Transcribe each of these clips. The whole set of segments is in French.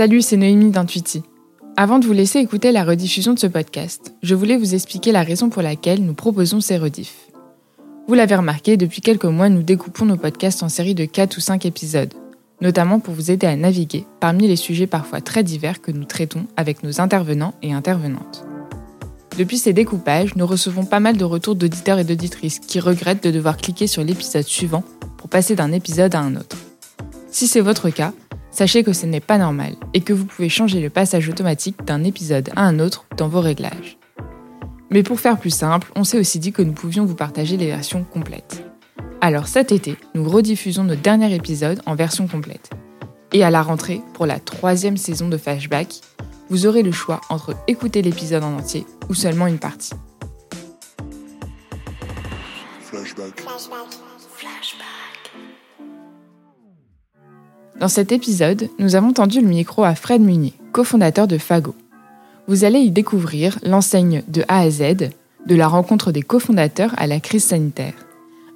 Salut, c'est Noémie d'Intuiti. Avant de vous laisser écouter la rediffusion de ce podcast, je voulais vous expliquer la raison pour laquelle nous proposons ces rediffs. Vous l'avez remarqué, depuis quelques mois, nous découpons nos podcasts en séries de 4 ou 5 épisodes, notamment pour vous aider à naviguer parmi les sujets parfois très divers que nous traitons avec nos intervenants et intervenantes. Depuis ces découpages, nous recevons pas mal de retours d'auditeurs et d'auditrices qui regrettent de devoir cliquer sur l'épisode suivant pour passer d'un épisode à un autre. Si c'est votre cas, sachez que ce n'est pas normal et que vous pouvez changer le passage automatique d'un épisode à un autre dans vos réglages. Mais pour faire plus simple, on s'est aussi dit que nous pouvions vous partager les versions complètes. Alors cet été, nous rediffusons notre dernier épisode en version complète. Et à la rentrée, pour la troisième saison de Flashback, vous aurez le choix entre écouter l'épisode en entier ou seulement une partie. Flashback. Dans cet épisode, nous avons tendu le micro à Fred Munier, cofondateur de Fago. Vous allez y découvrir l'enseigne de A à Z, de la rencontre des cofondateurs à la crise sanitaire,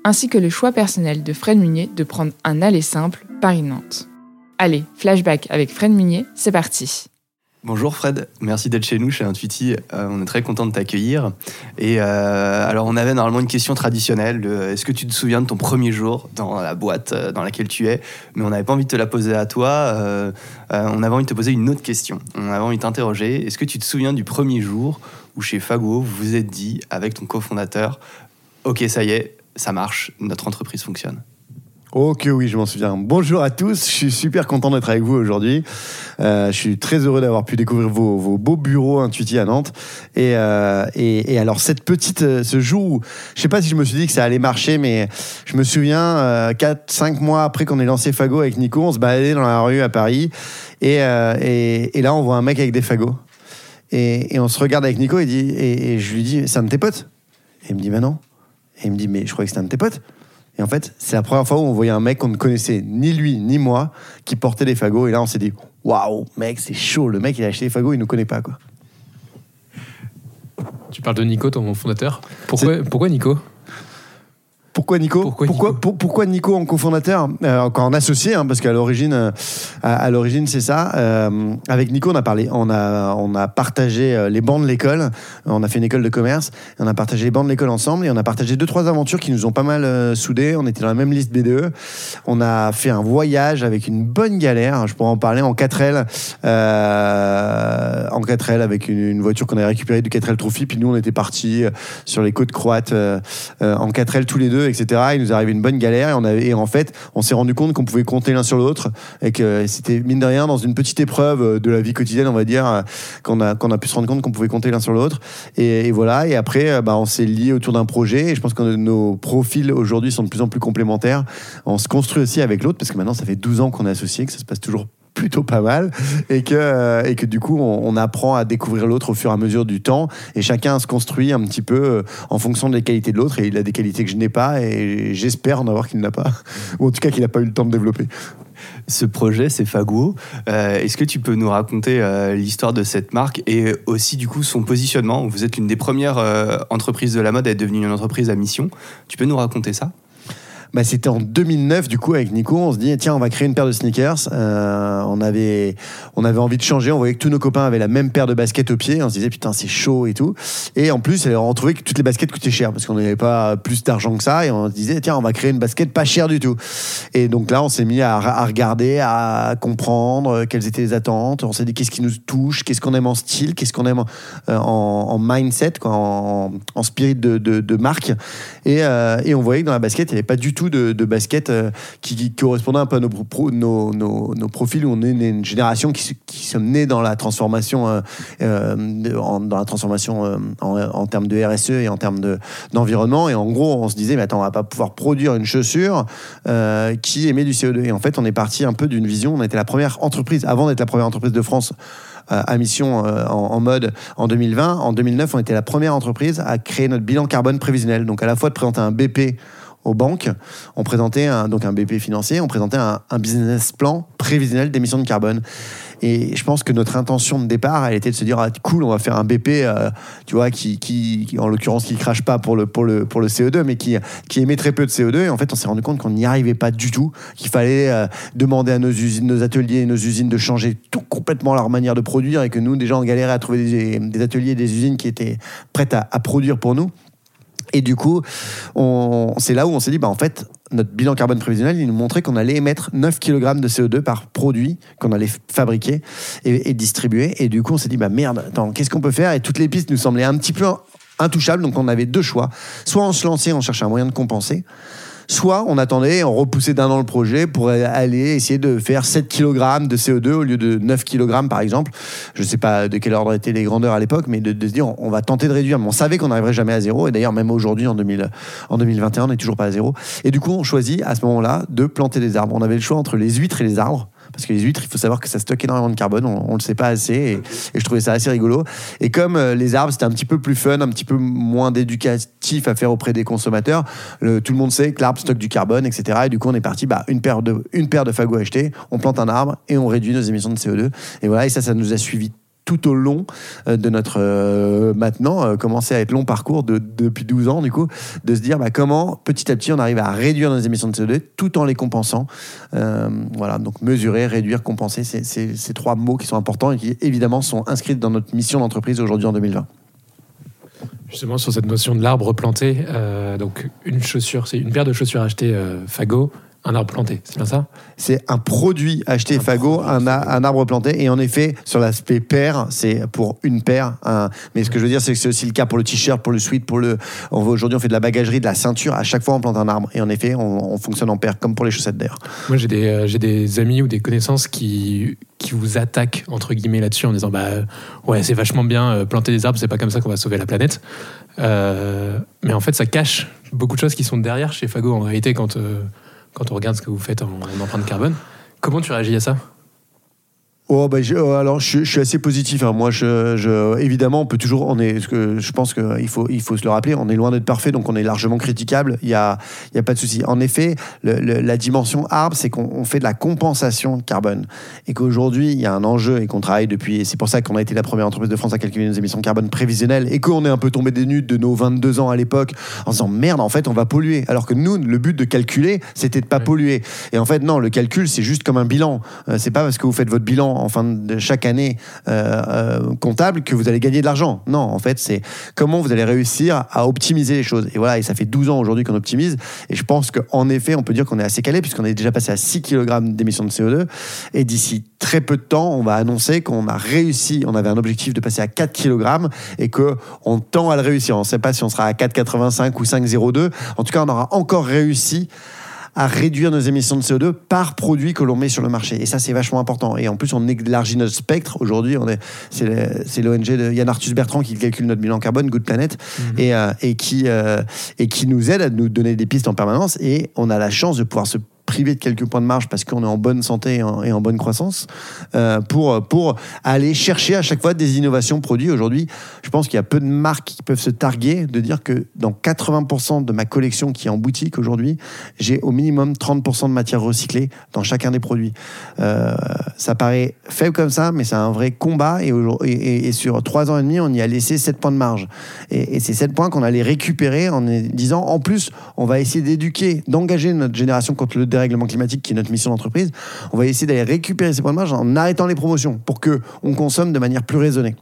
ainsi que le choix personnel de Fred Munier de prendre un aller simple Paris-Nantes. Allez, flashback avec Fred Munier, c'est parti. Bonjour Fred, merci d'être chez nous chez Intuiti. Euh, on est très content de t'accueillir. Et euh, alors on avait normalement une question traditionnelle est-ce que tu te souviens de ton premier jour dans la boîte euh, dans laquelle tu es? Mais on n'avait pas envie de te la poser à toi. on avait envie de te poser une autre question. On avait envie de t'interroger. Est-ce que tu te souviens du premier jour où chez Fago vous vous êtes dit avec ton cofondateur, ok ça y est, ça marche, notre entreprise fonctionne Ok, oui, je m'en souviens. Bonjour à tous, je suis super content d'être avec vous aujourd'hui. Euh, je suis très heureux d'avoir pu découvrir vos, beaux bureaux intuitifs à Nantes. Euh, et, et, alors, cette petite, euh, ce jour où, je sais pas si je me suis dit que ça allait marcher, mais je me souviens, 4-5 mois après qu'on ait lancé Fago avec Nico, on se baladait dans la rue à Paris. Et, là, on voit un mec avec des fagots. Et, on se regarde avec Nico et, je lui dis, c'est un de tes potes? Et il me dit, bah non. Et il me dit, mais je croyais que c'était un de tes potes. Et en fait, c'est la première fois où on voyait un mec qu'on ne connaissait ni lui ni moi qui portait des fagots. Et là, on s'est dit, waouh, mec, c'est chaud. Le mec, il a acheté des fagots, il nous connaît pas, quoi. Tu parles de Nico, ton fondateur? Pourquoi, pourquoi Nico? Pourquoi Nico pourquoi, Nico, pourquoi, Nico en cofondateur euh, Encore en associé, hein, parce qu'à l'origine, euh, à, l'origine c'est ça. Euh, avec Nico, on a parlé, on a, on a partagé les bancs de l'école. On a fait une école de commerce. On a partagé les bancs de l'école ensemble et on a partagé deux trois aventures qui nous ont pas mal soudés. On était dans la même liste BDE. On a fait un voyage avec une bonne galère. Je pourrais en parler en 4L, en 4L avec une, voiture qu'on avait récupérée du 4L Trophy. Puis nous, on était partis sur les côtes croates en 4L tous les deux etc. Il nous arrivait une bonne galère et, en fait, on s'est rendu compte qu'on pouvait compter l'un sur l'autre et que c'était mine de rien dans une petite épreuve de la vie quotidienne, on va dire, qu'on a, qu'on a pu se rendre compte qu'on pouvait compter l'un sur l'autre. Et, voilà. Et après, bah, on s'est lié autour d'un projet et je pense que nos profils aujourd'hui sont de plus en plus complémentaires. On se construit aussi avec l'autre parce que maintenant, ça fait 12 ans qu'on est associés, que ça se passe toujours plutôt pas mal et que, euh, et que du coup on, apprend à découvrir l'autre au fur et à mesure du temps et chacun se construit un petit peu euh, en fonction des qualités de l'autre et il a des qualités que je n'ai pas et j'espère en avoir qu'il n'a pas ou en tout cas qu'il n'a pas eu le temps de développer. Ce projet, c'est Faguo. Euh, est-ce que tu peux nous raconter l'histoire de cette marque et aussi du coup son positionnement? Vous êtes l'une des premières entreprises de la mode à être devenue une entreprise à mission. Tu peux nous raconter ça? Bah, c'était en 2009 du coup avec Nico on se dit tiens on va créer une paire de sneakers. Euh, on avait on avait envie de changer. On voyait que tous nos copains avaient la même paire de baskets au pied. On se disait putain c'est chaud et tout. Et en plus on trouvait que toutes les baskets coûtaient cher parce qu'on n'avait pas plus d'argent que ça. Et on se disait tiens on va créer une basket pas chère du tout. Et donc là on s'est mis à, regarder à comprendre quelles étaient les attentes. On s'est dit qu'est-ce qui nous touche? Qu'est-ce qu'on aime en style? Qu'est-ce qu'on aime en, en, mindset en, spirit de, marque? Et, euh, et on voyait que dans la basket il n'y avait pas du tout de, basket euh, qui, correspondait un peu à nos, profils on est une, génération qui, qui sommes nés dans la transformation, euh, euh, dans la transformation en, termes de RSE et en termes d'environnement. et en gros, on se disait, mais attends, on va pas pouvoir produire une chaussure qui émet du CO2. Et en fait, on est parti un peu d'une vision. On était la première entreprise, avant d'être la première entreprise de France à mission en, mode en 2020. En 2009, on était la première entreprise à créer notre bilan carbone prévisionnel. Donc à la fois de présenter un BP aux banques, on présentait un, donc un BP financier, on présentait un, business plan prévisionnel d'émissions de carbone. Et je pense que notre intention de départ, elle était de se dire ah, cool, on va faire un BP, euh, tu vois, qui, qui, en l'occurrence, qui crache pas pour le, pour le, pour le CO2, mais qui, qui émet très peu de CO2. Et en fait, on s'est rendu compte qu'on n'y arrivait pas du tout, qu'il fallait euh, demander à nos usines, nos ateliers, et nos usines de changer tout complètement leur manière de produire et que nous, déjà, on galérait à trouver des, ateliers, et des usines qui étaient prêtes à produire pour nous. Et du coup, on- c'est là où on s'est dit, bah, en fait, notre bilan carbone prévisionnel, il nous montrait qu'on allait émettre 9 kg de CO2 par produit qu'on allait fabriquer et, et distribuer. Et du coup, on s'est dit, bah merde, attends, qu'est-ce qu'on peut faire? Et toutes les pistes nous semblaient un petit peu intouchables. Donc, on avait deux choix. Soit on se lançait, on cherchait un moyen de compenser. Soit on attendait, on repoussait d'un an le projet pour aller essayer de faire 7 kg de CO2 au lieu de 9 kg par exemple. Je ne sais pas de quel ordre étaient les grandeurs à l'époque, mais de, se dire on va tenter de réduire. Mais on savait qu'on n'arriverait jamais à zéro. Et d'ailleurs, même aujourd'hui, en, 2000 en 2021, on n'est toujours pas à zéro. Et du coup, on choisit à ce moment-là de planter des arbres. On avait le choix entre les huîtres et les arbres. Parce que les huîtres, il faut savoir que ça stocke énormément de carbone, on ne le sait pas assez, et, je trouvais ça assez rigolo. Et comme euh, les arbres, c'était un petit peu plus fun, un petit peu moins d'éducatif à faire auprès des consommateurs, tout le monde sait que l'arbre stocke du carbone, etc. Et du coup, on est parti, bah, une, paire de, une paire de fagots achetés, on plante un arbre et on réduit nos émissions de CO2. Et voilà, et ça, ça nous a suivi tout au long euh, de notre euh, maintenant euh, commencé à être long parcours de, depuis 12 ans du coup de se dire bah, comment petit à petit on arrive à réduire nos émissions de CO2 tout en les compensant. Voilà. Donc mesurer réduire compenser c'est ces trois mots qui sont importants et qui évidemment sont inscrits dans notre mission d'entreprise aujourd'hui en 2020 Justement, sur cette notion de l'arbre planté, donc une chaussure, c'est une paire de chaussures achetées euh, Fago, un arbre planté, c'est bien ça c'est un produit acheté Un Fago, produit, un, arbre planté. Et en effet, sur l'aspect paire, c'est pour une paire. un- Mais ce que je veux dire, c'est que c'est aussi le cas pour le t-shirt, pour le sweat, pour le. Aujourd'hui, on fait de la bagagerie, de la ceinture. À chaque fois, on plante un arbre. Et en effet, on, on fonctionne en paire, comme pour les chaussettes d'air. Moi, j'ai des, euh, j'ai des amis ou des connaissances qui, qui vous attaquent, entre guillemets, là-dessus en disant bah, euh, Ouais, c'est vachement bien, euh, planter des arbres, c'est pas comme ça qu'on va sauver la planète. Euh, mais en fait, ça cache beaucoup de choses qui sont derrière chez Fago, en réalité, quand, quand on regarde ce que vous faites en, empreinte carbone. Comment tu réagis à ça? Oh, bah, je- euh, alors, je, je suis assez positif. hein. Moi, je, je- évidemment, on peut toujours. On est, je pense qu'il faut, il faut se le rappeler. On est loin d'être parfait, donc on est largement critiquable. Il y a, il y a pas de souci. En effet, le- le- la dimension arbre, c'est qu'on on fait de la compensation de carbone et qu'aujourd'hui, il y a un enjeu et qu'on travaille depuis. Et c'est pour ça qu'on a été la première entreprise de France à calculer nos émissions de carbone prévisionnelles et qu'on est un peu tombé des nudes de nos 22 ans à l'époque en se disant merde, en fait, on va polluer. Alors que nous, le but de calculer, c'était de pas polluer. Et en fait, non, le calcul, c'est juste comme un bilan. Euh, c'est pas parce que vous faites votre bilan en fin de chaque année euh, euh, comptable que vous allez gagner de l'argent. Non, en fait, c'est comment vous allez réussir à optimiser les choses. Et voilà, et ça fait 12 ans aujourd'hui qu'on optimise. Et je pense qu'en effet, on peut dire qu'on est assez calé puisqu'on est déjà passé à 6 kg d'émissions de CO2. Et d'ici très peu de temps, on va annoncer qu'on a réussi. On avait un objectif de passer à 4 kg et que on tend à le réussir. On ne sait pas si on sera à 4,85 ou 5,02. En tout cas, on aura encore réussi à réduire nos émissions de CO2 par produit que l'on met sur le marché. Et ça, c'est vachement important. Et en plus, on élargit notre spectre. Aujourd'hui, on est, c'est, l'ONG de Yann Arthus Bertrand qui calcule notre bilan carbone, Good Planet, et, euh, et, qui, euh, et qui nous aide à nous donner des pistes en permanence. Et on a la chance de pouvoir se de quelques points de marge parce qu'on est en bonne santé et en, bonne croissance euh, pour, pour aller chercher à chaque fois des innovations produits. Aujourd'hui, je pense qu'il y a peu de marques qui peuvent se targuer de dire que dans 80% de ma collection qui est en boutique aujourd'hui, j'ai au minimum 30% de matière recyclée dans chacun des produits. Euh, ça paraît faible comme ça, mais c'est un vrai combat. Et, et, et- sur trois ans et demi, on y a laissé 7 points de marge. Et, et c'est 7 points qu'on allait récupérer en disant, en plus, on va essayer d'éduquer, d'engager notre génération contre le dérèglement climatique, qui est notre mission d'entreprise. On va essayer d'aller récupérer ces points de marge en arrêtant les promotions pour que on consomme de manière plus raisonnée.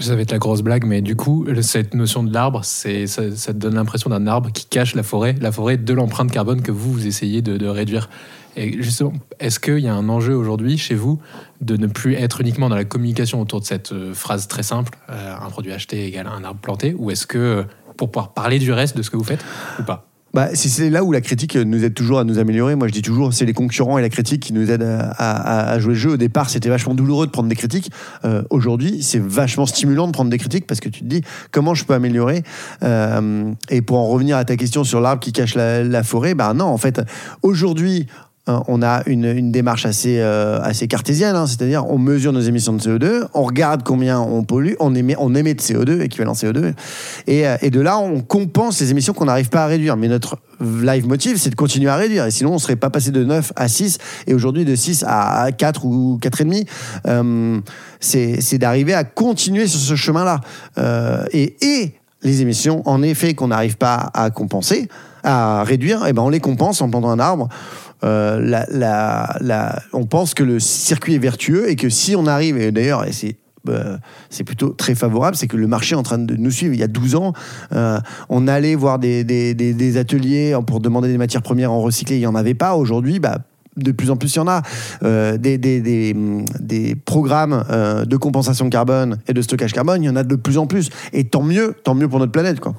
Ça va être la grosse blague, mais du coup, cette notion de l'arbre, ça, te donne l'impression d'un arbre qui cache la forêt, la forêt de l'empreinte carbone que vous, vous essayez de, réduire. Justement, est-ce qu'il y a un enjeu aujourd'hui chez vous de ne plus être uniquement dans la communication autour de cette euh, phrase très simple, euh, un produit acheté égale un arbre planté, ou est-ce que, euh, pour pouvoir parler du reste de ce que vous faites, ou pas? Bah, c'est là où la critique nous aide toujours à nous améliorer. Moi, je dis toujours, c'est les concurrents et la critique qui nous aident à, à- à jouer le jeu. Au départ, c'était vachement douloureux de prendre des critiques. Euh, Aujourd'hui, c'est vachement stimulant de prendre des critiques parce que tu te dis comment je peux améliorer? Euh, et pour en revenir à ta question sur l'arbre qui cache la, la forêt, bah non, en fait, aujourd'hui. Euh, on a une, démarche assez, euh, cartésienne, hein, c'est-à-dire on mesure nos émissions de CO2, on regarde combien on pollue, on émet, de CO2, équivalent CO2, et, euh, et de là on compense les émissions qu'on n'arrive pas à réduire. Mais notre live motive, c'est de continuer à réduire, et sinon on ne serait pas passé de 9 à 6, et aujourd'hui de 6 à 4 ou 4,5. Euh, c'est c'est d'arriver à continuer sur ce chemin-là. Euh, et, et les émissions, en effet, qu'on n'arrive pas à compenser, à réduire, eh ben on les compense en plantant un arbre. Euh, on pense que le circuit est vertueux et que si on arrive, et d'ailleurs, c'est euh, c'est plutôt très favorable, c'est que le marché est en train de nous suivre. Il y a 12 ans, euh, on allait voir des, ateliers pour demander des matières premières en recyclé, il n'y en avait pas. Aujourd'hui, bah, de plus en plus, il y en a. Des, des- programmes de compensation carbone et de stockage carbone, il y en a de plus en plus. Et tant mieux, tant mieux pour notre planète. Quoi.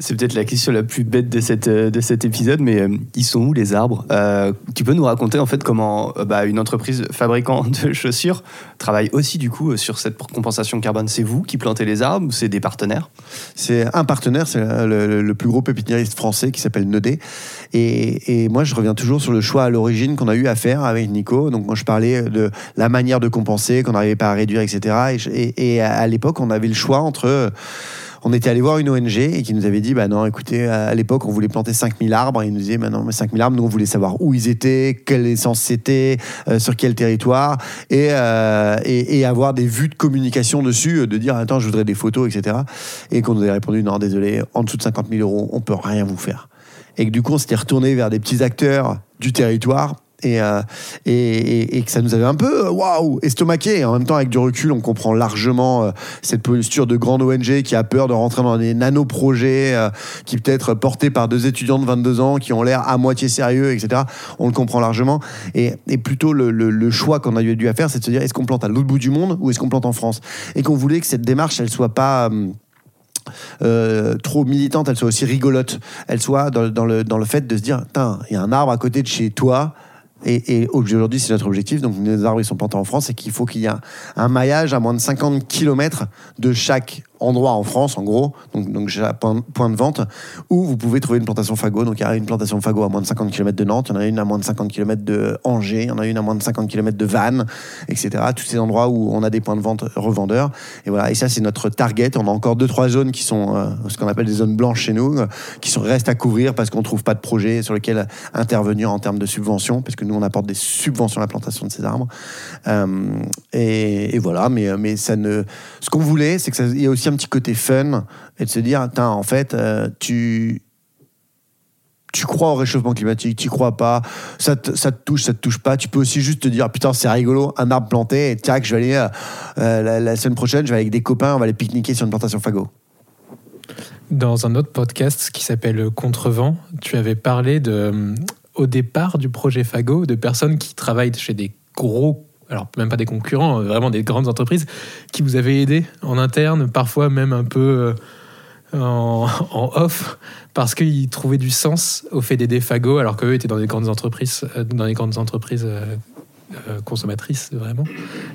C'est peut-être la question la plus bête de, cette, euh, de cet épisode, mais euh, ils sont où les arbres? Euh, Tu peux nous raconter en fait comment bah, une entreprise fabricant de chaussures travaille aussi du coup sur cette compensation carbone? C'est vous qui plantez les arbres ou c'est des partenaires? C'est un partenaire, c'est le, plus gros pépiniériste français qui s'appelle Nedé. Et, moi, je reviens toujours sur le choix à l'origine qu'on a eu à faire avec Nico. Donc, moi, je parlais de la manière de compenser, qu'on n'arrivait pas à réduire, etc. Et à l'époque, on avait le choix entre. On était allé voir une ONG et qui nous avait dit bah non, écoutez, à l'époque, on voulait planter 5000 arbres. Et ils nous disaient bah non, mais 5000 arbres, nous, on voulait savoir où ils étaient, quelle essence c'était, euh, sur quel territoire, et, euh, et, et avoir des vues de communication dessus, de dire attends, je voudrais des photos, etc. Et qu'on nous avait répondu non, désolé, en dessous de 50 000 euros, on peut rien vous faire. Et que du coup, on s'était retourné vers des petits acteurs du territoire. Et, euh, et, et- et que ça nous avait un peu euh, waouh estomaqué. En même temps, avec du recul, on comprend largement euh, cette posture de grande ONG qui a peur de rentrer dans des nano-projets qui peut-être portés par deux étudiants de 22 ans qui ont l'air à moitié sérieux, etc. On le comprend largement. Et, et plutôt, le, le- choix qu'on a dû à faire, c'est de se dire est-ce qu'on plante à l'autre bout du monde ou est-ce qu'on plante en France? Et qu'on voulait que cette démarche, elle soit pas. trop militante, elle soit aussi rigolote. Elle soit dans, dans le, dans le fait de se dire, il y a un arbre à côté de chez toi. Et, aujourd'hui, c'est notre objectif. Donc, les arbres, sont plantés en France et qu'il faut qu'il y ait un, un maillage à moins de 50 km de chaque endroit en France, en gros, donc, chaque point, point de vente, où vous pouvez trouver une plantation fagot. Donc, il y a une plantation fagot à moins de 50 km de Nantes, il y en a une à moins de 50 km de Angers, il y en a une à moins de 50 km de Vannes, etc. Tous ces endroits où on a des points de vente revendeurs. Et voilà. Et ça, c'est notre target. On a encore deux, trois zones qui sont euh, ce qu'on appelle des zones blanches chez nous, euh, qui restent à couvrir parce qu'on trouve pas de projet sur lequel intervenir en termes de subventions, parce que nous, on apporte des subventions à la plantation de ces arbres. Euh, et, voilà. Mais, ne, ce qu'on voulait, c'est que ça- il y a aussi un petit côté fun et de se dire, en fait, euh, tu tu crois au réchauffement climatique, tu crois pas, ça te, ça te touche, ça te touche pas. Tu peux aussi juste te dire, putain, c'est rigolo, un arbre planté, et tac, je vais aller, euh, euh, la, semaine prochaine, je vais avec des copains, on va aller pique-niquer sur une plantation fagot. Dans un autre podcast qui s'appelle Contrevent, tu avais parlé de, au départ du projet Fago de personnes qui travaillent chez des gros, alors même pas des concurrents, euh, vraiment des grandes entreprises, qui vous avaient aidé en interne, parfois même un peu euh, en, off, parce qu'ils trouvaient du sens au fait d'aider Fago, alors qu'eux étaient dans des grandes entreprises, euh, dans des grandes entreprises consommatrices, vraiment.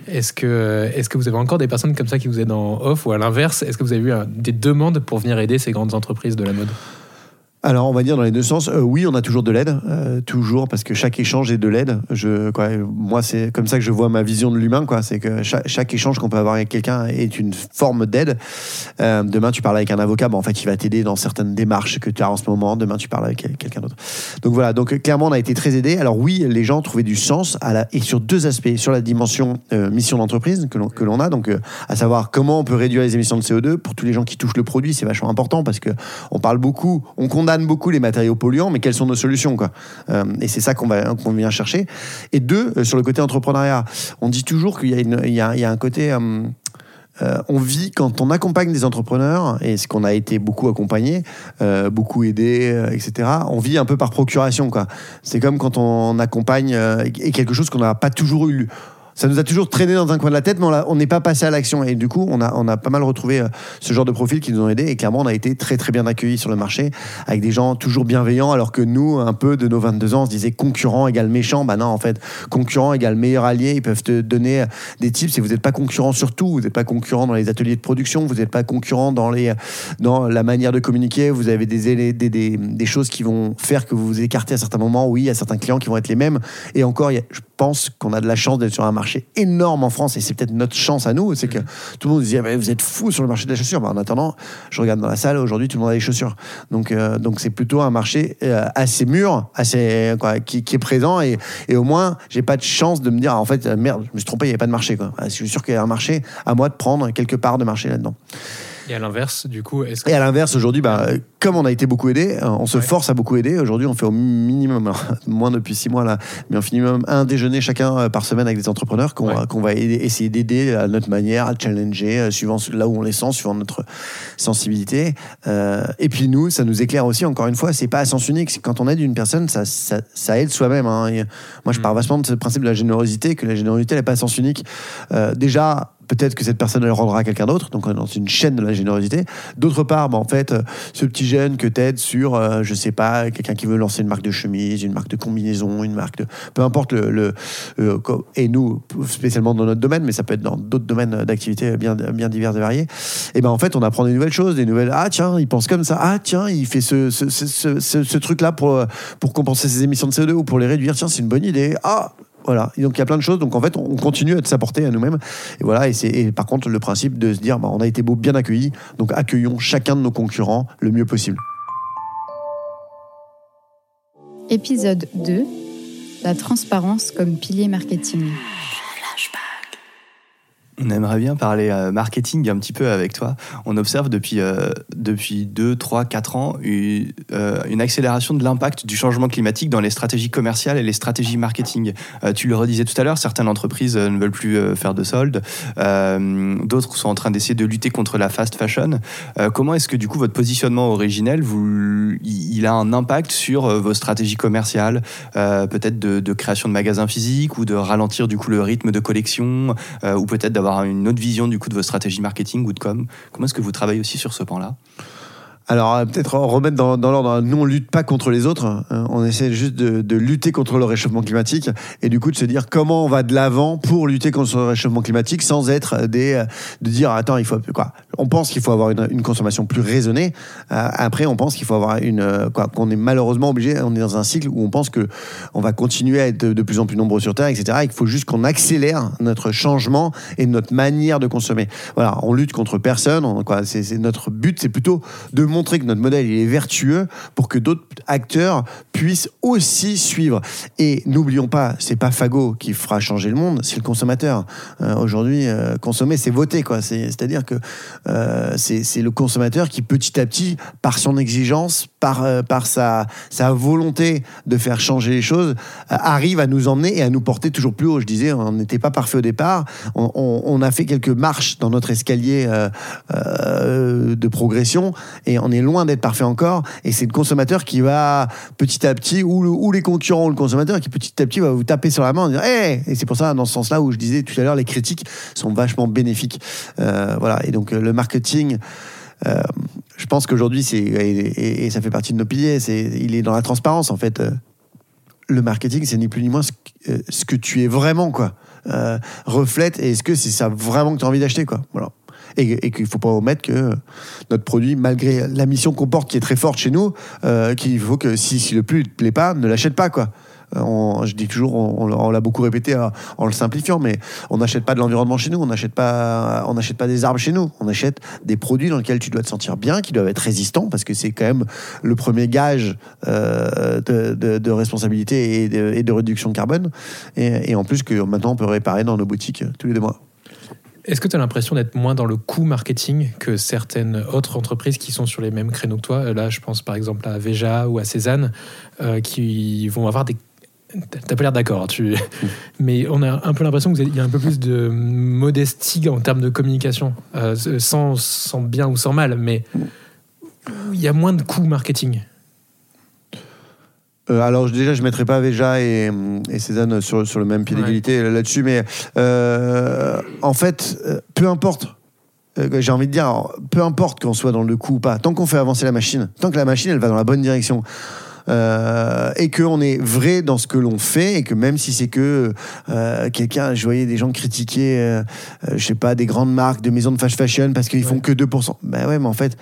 Est-ce que, est que vous avez encore des personnes comme ça qui vous aident en off, ou à l'inverse, est-ce que vous avez eu des demandes pour venir aider ces grandes entreprises de la mode? Alors, on va dire dans les deux sens. Euh, oui, on a toujours de l'aide, euh, toujours, parce que chaque échange est de l'aide. Je, moi, c'est comme ça que je vois ma vision de l'humain. quoi. C'est que chaque, échange qu'on peut avoir avec quelqu'un est une forme d'aide. Euh, demain, tu parles avec un avocat, en fait, il va t'aider dans certaines démarches que tu as en ce moment. Demain, tu parles avec quel- quelqu'un d'autre. Donc voilà. Donc clairement, on a été très aidés. Alors oui, les gens trouvaient du sens et sur deux aspects, sur la dimension mission d'entreprise que l'on que l'on a, donc à savoir comment on peut réduire les émissions de CO2 pour tous les gens qui touchent le produit, c'est vachement important parce que on parle beaucoup, on condamne beaucoup les matériaux polluants, mais quelles sont nos solutions quoi? Euh, Et c'est ça qu'on va qu'on vient chercher. Et deux, euh, sur le côté entrepreneuriat, on dit toujours qu'il y a une, il y a, un côté euh, on vit quand on accompagne des entrepreneurs, et ce qu'on a été beaucoup accompagné, beaucoup aidé, etc. On vit un peu par procuration, quoi. C'est comme quand on accompagne et quelque chose qu'on n'a pas toujours eu. Ça nous a toujours traîné dans un coin de la tête, mais on n'est pas passé à l'action. Et du coup, on a, pas mal retrouvé euh, ce genre de profils qui nous ont aidés. Et clairement, on a été très très bien accueillis sur le marché, avec des gens toujours bienveillants, alors que nous, un peu de nos 22 ans, on se disait concurrent égale méchant. Bah non, en fait, concurrent égale meilleur allié. Ils peuvent te donner des tips et vous n'êtes pas concurrent sur tout. Vous n'êtes pas concurrent dans les ateliers de production, vous n'êtes pas concurrent dans, les, dans la manière de communiquer. Vous avez des, des, des, choses qui vont faire que vous vous écartez à certains moments. Oui, il y a certains clients qui vont être les mêmes. Et encore, y a- pense qu'on a de la chance d'être sur un marché énorme en France. Et c'est peut-être notre chance à nous. C'est que tout le monde mais vous êtes fou sur le marché de la chaussure. Bah, en attendant, je regarde dans la salle, aujourd'hui, tout le monde a des chaussures. Donc, euh, donc c'est plutôt un marché euh, assez mûr, assez, quoi, qui, est présent. Et, et au moins, j'ai pas de chance de me dire, ah, en fait, merde, je me suis trompé, il n'y avait pas de marché. Quoi. Je suis sûr qu'il y a un marché, à moi de prendre quelque part de marché là-dedans. Et à l'inverse, du coup, est-ce que Et à l'inverse, aujourd'hui, bah, comme on a été beaucoup aidé, on se Ouais. force à beaucoup aider. Aujourd'hui, on fait au minimum, alors, moins depuis six mois là, mais fait minimum un déjeuner chacun euh, par semaine avec des entrepreneurs qu'on Ouais. va- qu'on va aider- essayer d'aider à notre manière, à challenger, euh, suivant là où on les sent, suivant notre sensibilité. Euh, et puis nous, ça nous éclaire aussi. Encore une fois, c'est pas à sens unique. Quand on aide une personne, ça, ça, ça aide soi-même. hein. Moi, je Mm. pars vachement de ce principe de la générosité, que la générosité n'est pas à sens unique. Euh, déjà. Peut-être que cette personne elle rendra à quelqu'un d'autre, donc dans une chaîne de la générosité. D'autre part, bah, en fait, euh, ce petit jeune que t'aides sur, euh, je sais pas, quelqu'un qui veut lancer une marque de chemise, une marque de combinaison, une marque de, peu importe le, le- euh, et nous spécialement dans notre domaine, mais ça peut être dans d'autres domaines d'activité bien bien divers et variés. Et ben en fait, on apprend des nouvelles choses, des nouvelles. Ah tiens, il pense comme ça. Ah tiens, il fait ce truc-là pour euh, pour compenser ses émissions de CO2 ou pour les réduire. Tiens, c'est une bonne idée. Ah voilà, donc il y a plein de choses. Donc en fait, on continue à s'apporter à nous-mêmes. Et voilà, et par contre le principe de se dire, bah, on a été beau, bien accueillis, donc accueillons chacun de nos concurrents le mieux possible. Épisode 2 La transparence comme pilier marketing. On aimerait bien parler euh, marketing un petit peu avec toi. On observe depuis, euh, depuis 2, 3, 4 ans une, euh, une accélération de l'impact du changement climatique dans les stratégies commerciales et les stratégies marketing. Euh, tu le redisais tout à l'heure, certaines entreprises ne veulent plus faire de soldes, d'autres sont en train d'essayer de lutter contre la fast fashion. Comment est-ce que du coup votre positionnement originel, il a un impact sur vos stratégies commerciales, peut-être de, création de magasins physiques ou de ralentir du coup le rythme de collection ou peut-être d'avoir une autre vision du coup de vos stratégies marketing ou de com. Comment est-ce que vous travaillez aussi sur ce pan-là? Alors, euh, peut-être remettre dans, l'ordre, nous, on lutte pas contre les autres, hein. on essaie juste de, lutter contre le réchauffement climatique, et du coup de se dire comment on va de l'avant pour lutter contre le réchauffement climatique sans être des... euh, de dire, attends, il faut... Quoi On pense qu'il faut avoir une, consommation plus raisonnée, Euh, après on pense qu'il faut avoir une... qu'on est malheureusement obligé, on est dans un cycle où on pense que on va continuer à être de, plus en plus nombreux sur Terre, etc., et qu'il faut juste qu'on accélère notre changement et notre manière de consommer. Voilà, on lutte contre personne, c'est, notre but, c'est plutôt de montrer que notre modèle il est vertueux pour que d'autres acteurs puissent aussi suivre. Et n'oublions pas, c'est pas Fago qui fera changer le monde, c'est le consommateur. Euh, aujourd'hui, euh, consommer, c'est voter, quoi. C'est, c'est-à-dire que euh, c'est, le consommateur qui, petit à petit, par son exigence, par, euh, par sa, sa volonté de faire changer les choses, arrive à nous emmener et à nous porter toujours plus haut. Je disais, on n'était pas parfait au départ. On, a fait quelques marches dans notre escalier de progression et on est loin d'être parfait encore. Et c'est le consommateur qui va petit à petit, ou, le- ou les concurrents ou le consommateur qui petit à petit va vous taper sur la main en disant Hey Et c'est pour ça, dans ce sens-là, où je disais tout à l'heure, les critiques sont vachement bénéfiques. Euh, voilà. Et donc, euh, le marketing. euh, je pense qu'aujourd'hui, c'est et, ça fait partie de nos piliers. Il est dans la transparence en fait. Le marketing, c'est ni plus ni moins ce, que- tu es vraiment, quoi. Reflète et est-ce que c'est ça vraiment que tu as envie d'acheter, quoi. Voilà. Et, qu'il faut pas omettre que notre produit, malgré la mission qu'on porte qui est très forte chez nous, euh, qu'il faut que si, le plus te plaît pas, ne l'achète pas, quoi. Euh, je dis toujours, on, l'a beaucoup répété euh, en le simplifiant, mais on n'achète pas de l'environnement chez nous, on n'achète pas, pas des arbres chez nous, on achète des produits dans lesquels tu dois te sentir bien, qui doivent être résistants, parce que c'est quand même le premier gage euh, de, responsabilité et de, réduction de carbone. Et, et en plus que maintenant on peut réparer dans nos boutiques tous les deux mois. Est-ce que tu as l'impression d'être moins dans le coût marketing que certaines autres entreprises qui sont sur les mêmes créneaux que toi? Là, je pense par exemple à Veja ou à Cézanne, euh, qui vont avoir des. T'as pas l'air d'accord, tu... mais on a un peu l'impression qu'il y a un peu plus de modestie en termes de communication, euh, sans, sans bien ou sans mal, mais il y a moins de coûts marketing. Euh, alors déjà, je ne mettrai pas Veja et, et Cézanne sur, sur le même pied Ouais. d'égalité là-dessus, mais euh, en fait, euh, peu importe. euh, J'ai envie de dire, peu importe qu'on soit dans le coup ou pas, tant qu'on fait avancer la machine, tant que la machine elle va dans la bonne direction, euh, et qu'on est vrai dans ce que l'on fait, et que même si c'est que euh, quelqu'un, je voyais des gens critiquer, euh, je sais pas, des grandes marques, de maisons de fast fashion parce qu'ils font Ouais. que 2%. Ben ouais, mais en fait,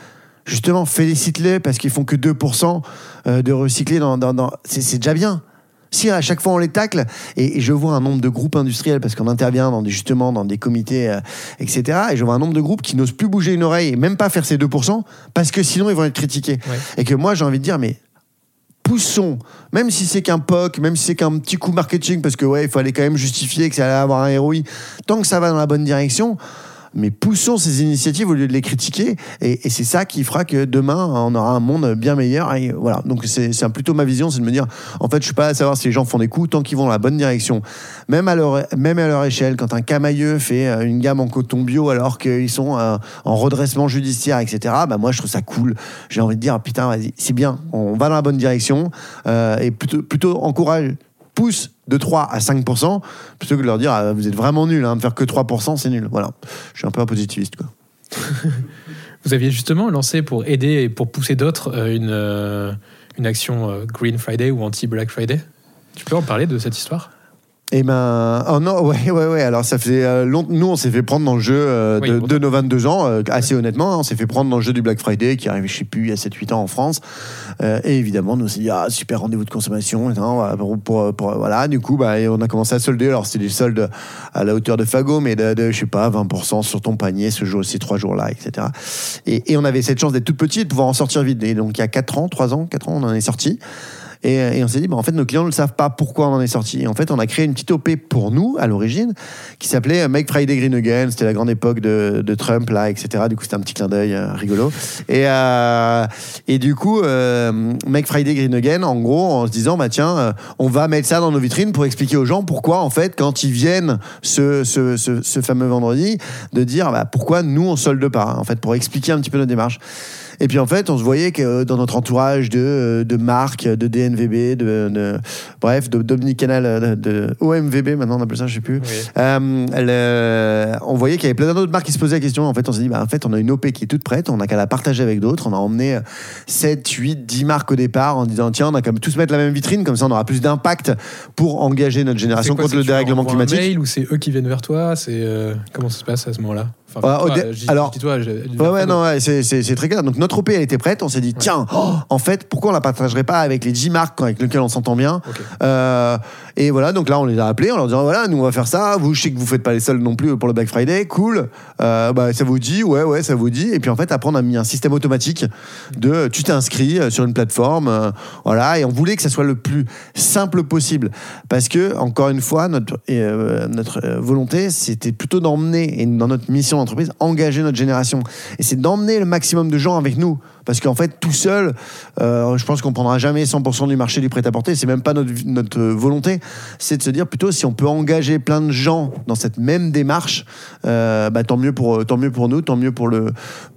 justement, félicite-les parce qu'ils font que 2% euh, de recycler dans. dans, dans- c'est, déjà bien. Si à chaque fois on les tacle, et, et je vois un nombre de groupes industriels, parce qu'on intervient dans des, justement dans des comités, euh, etc., et je vois un nombre de groupes qui n'osent plus bouger une oreille et même pas faire ces 2%, parce que sinon ils vont être critiqués. Ouais. Et que moi j'ai envie de dire, mais poussons, même si c'est qu'un POC, même si c'est qu'un petit coup marketing, parce que ouais, il fallait quand même justifier que ça allait avoir un ROI, tant que ça va dans la bonne direction, mais poussons ces initiatives au lieu de les critiquer, et, c'est ça qui fera que demain, on aura un monde bien meilleur. Voilà, donc c'est plutôt ma vision, c'est de me dire, en fait, je suis pas à savoir si les gens font des coups, tant qu'ils vont dans la bonne direction. Même à leur, même à leur échelle, quand un camailleux fait euh, une gamme en coton bio alors qu'ils sont euh, en redressement judiciaire, etc., bah moi je trouve ça cool. J'ai envie de dire, putain, vas-y, c'est bien, on va dans la bonne direction, euh, et plutôt, plutôt encourage, pousse de 3 à 5%, plutôt que de leur dire, ah, vous êtes vraiment nul, hein, faire que 3%, c'est nul. Voilà, je suis un peu un positiviste. Quoi. Vous aviez justement lancé pour aider et pour pousser d'autres euh, une, euh, une action euh, Green Friday ou anti-Black Friday? Tu peux en parler de cette histoire? Eh ben, oh non, ouais, ouais, ouais. Alors, ça fait euh, longtemps. Nous, on s'est fait prendre dans le jeu euh, Oui, de, de nos 22 ans, euh, assez honnêtement. hein, on s'est fait prendre dans le jeu du Black Friday qui arrive, je sais plus, il y a 7-8 ans en France. Euh, et évidemment, nous, on s'est dit, ah, super rendez-vous de consommation. et non, voilà, pour, pour- pour- voilà, du coup, bah, et on a commencé à solder. Alors, c'était des soldes à la hauteur de Fago, mais de, de, je sais pas, 20% sur ton panier ce jour, ces trois jours-là, etc. Et, et on avait cette chance d'être tout petit et de pouvoir en sortir vite. Et donc, il y a 4 ans, 3 ans, 4 ans, on en est sorti. Et, et on s'est dit, bah, en fait, nos clients ne savent pas pourquoi on en est sorti. En fait, on a créé une petite OP pour nous, à l'origine, qui s'appelait euh, Make Friday Green Again. C'était la grande époque de, Trump, là, etc. Du coup, c'était un petit clin d'œil euh, rigolo. Et, euh, et du coup, euh, Make Friday Green Again, en gros, en se disant, bah tiens, euh, on va mettre ça dans nos vitrines pour expliquer aux gens pourquoi, en fait, quand ils viennent ce, ce, ce, fameux vendredi, de dire bah, pourquoi nous, on solde pas, en fait, pour expliquer un petit peu notre démarche. Et puis en fait, on se voyait que euh, dans notre entourage de, euh, de marques, de DNVB, de, de- bref, de Dominique Canal, euh, de, de OMVB, maintenant on appelle ça, je sais plus. Euh, on voyait qu'il y avait plein d'autres marques qui se posaient la question. En fait, on s'est dit, bah, en fait, on a une OP qui est toute prête, on n'a qu'à la partager avec d'autres. On a emmené euh, 7, 8, 10 marques au départ en disant, tiens, on a qu'à tous mettre la même vitrine, comme ça on aura plus d'impact pour engager notre génération quoi, contre le dérèglement climatique. c'est eux qui viennent vers toi? C'est euh, comment ça se passe à ce moment-là? Enfin, Ouais, toi, alors- je dis toi, je- Ouais, ouais, non, ouais, c'est- très clair. Donc notre OP, elle était prête. On s'est dit, tiens, oh, en fait, pourquoi on la partagerait pas avec les 10 marques avec lesquelles on s'entend bien. Euh, Et voilà, donc là, on les a appelés en leur disant, voilà, nous, on va faire ça. Vous, je sais que vous faites pas les seuls non plus pour le Black Friday. Cool. Euh, bah, ça vous dit Ouais, ouais, ça vous dit. Et puis en fait, après, on a mis un système automatique de tu t'inscris euh, sur une plateforme. euh, voilà, et on voulait que ça soit le plus simple possible. Parce que, encore une fois, notre, notre volonté, c'était plutôt d'emmener, et dans notre mission engager notre génération. Et c'est d'emmener le maximum de gens avec nous. Parce qu'en fait, tout seul, euh, je pense qu'on prendra jamais 100% du marché du prêt-à-porter. C'est même pas notre, notre volonté. C'est de se dire plutôt si on peut engager plein de gens dans cette même démarche, euh, bah, tant mieux pour tant mieux pour nous, tant mieux pour le,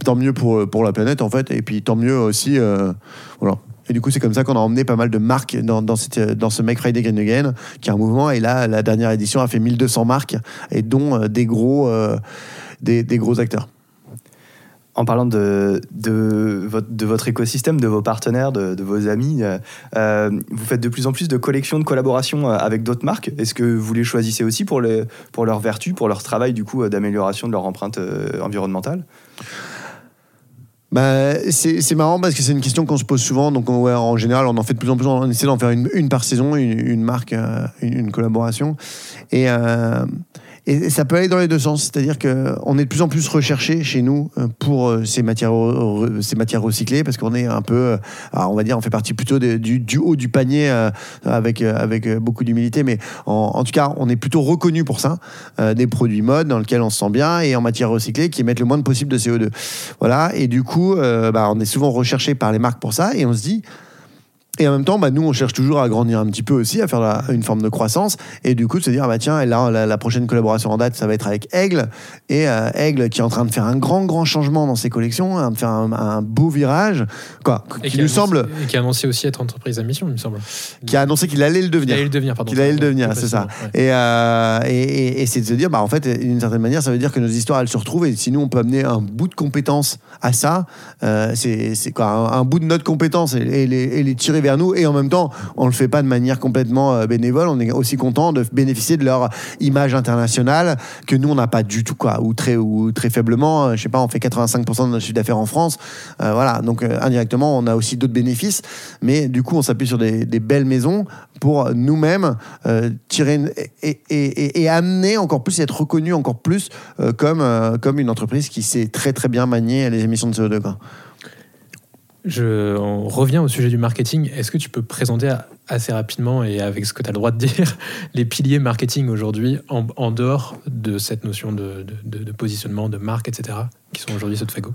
tant mieux pour pour la planète en fait, et puis tant mieux aussi, euh, voilà. Et du coup, c'est comme ça qu'on a emmené pas mal de marques dans, dans, ce Make Friday Green Again, qui est un mouvement. Et là, la dernière édition a fait 1200 marques, et dont euh, des gros, euh, des, des gros acteurs. En parlant de, de, votre, de votre écosystème, de vos partenaires, de, de vos amis, euh, euh, vous faites de plus en plus de collections, de collaborations euh, avec d'autres marques. Est-ce que vous les choisissez aussi pour, les, pour leur vertu, pour leur travail du coup d'amélioration de leur empreinte environnementale? Bah, c'est c'est marrant parce que c'est une question qu'on se pose souvent. Donc, on- ouais, en général, on en fait de plus en plus. On essaie d'en faire une, une par saison, une, une marque, une, une collaboration. Et, euh, et ça peut aller dans les deux sens. C'est-à-dire qu'on est de plus en plus recherché chez nous euh, pour euh, ces matières, recyclées parce qu'on est un peu, euh, on va dire, on fait partie plutôt du, haut du panier avec, avec beaucoup d'humilité. Mais en, tout cas, on est plutôt reconnu pour ça. Des produits mode dans lesquels on se sent bien et en matière recyclée qui émettent le moins possible de CO2. Voilà, et du coup, bah, on est souvent recherché par les marques pour ça, et on se dit, Et en même temps, bah, nous, on cherche toujours à grandir un petit peu aussi, à faire la- une forme de croissance. Et du coup, de se dire, ah bah tiens, là, la, la prochaine collaboration en date, ça va être avec Aigle. Et euh, Aigle qui est en train de faire un grand, grand changement dans ses collections, de faire un, un beau virage, quoi, Et qui a nous annoncé- semble, Et qui a annoncé aussi être entreprise à mission, il me semble. qui a annoncé qu'il allait le devenir. allait le devenir, pardon. Qu'il allait le devenir, c'est ça. Ouais. Et, euh, et, et- et c'est de se dire, bah, en fait, d'une certaine manière, ça veut dire que nos histoires, elles se retrouvent. Et si nous, on peut amener un bout de compétence à ça, euh, c'est c'est quoi un, un bout de notre compétence et, les, et les tirer vers nous. Et en même temps, on le fait pas de manière complètement euh, bénévole. On est aussi content de bénéficier de leur image internationale que nous, on n'a pas du tout, quoi. Ou très, ou très faiblement. euh, je sais pas, on fait 85% de notre chiffre d'affaires en France. Euh, voilà. Donc, indirectement, on a aussi d'autres bénéfices. Mais du coup, on s'appuie sur des, belles maisons pour nous-mêmes tirer et, amener encore plus, être reconnu encore plus comme, comme une entreprise qui sait très très bien manier les émissions de CO2. Quoi. Je, on revient au sujet du marketing. Est-ce que tu peux présenter assez rapidement et avec ce que tu as le droit de dire les piliers marketing aujourd'hui en, en dehors de cette notion de, de- de- de positionnement, de marque, etc., qui sont aujourd'hui ceux de Fago?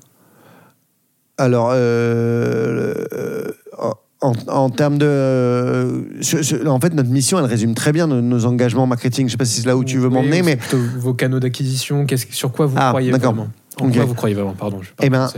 Alors, euh, euh, en, en termes de. euh, en fait, notre mission, elle résume très bien nos, nos engagements marketing. Je sais pas si c'est là où tu veux Oui, m'emmener, mais. vos canaux d'acquisition, sur quoi vous Ah, croyez vraiment? En Ok. quoi vous croyez vraiment? Pardon, je Eh ben.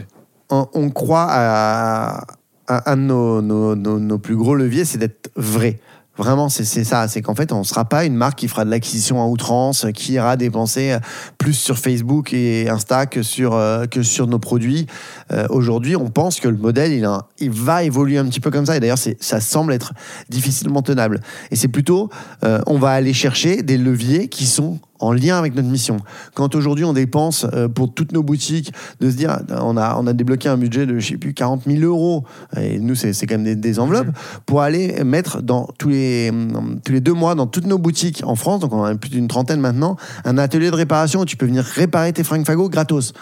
On, croit à, un de nos, plus gros leviers, c'est d'être vrai. Vraiment, c'est ça. C'est qu'en fait, on ne sera pas une marque qui fera de l'acquisition à outrance, qui ira dépenser plus sur Facebook et Insta que sur, euh, nos produits. Euh, Aujourd'hui, on pense que le modèle, il, va évoluer un petit peu comme ça. Et d'ailleurs, ça semble être difficilement tenable. Et c'est plutôt, euh, on va aller chercher des leviers qui sont en lien avec notre mission. Quand aujourd'hui on dépense euh, pour toutes nos boutiques, de se dire, on a, on a débloqué un budget de, je sais plus, 40 000 euros, et nous c'est quand même des, enveloppes, pour aller mettre dans tous les, hum, tous les deux mois dans toutes nos boutiques en France, donc on a plus d'une trentaine maintenant, un atelier de réparation où tu peux venir réparer tes fringues fagots gratos.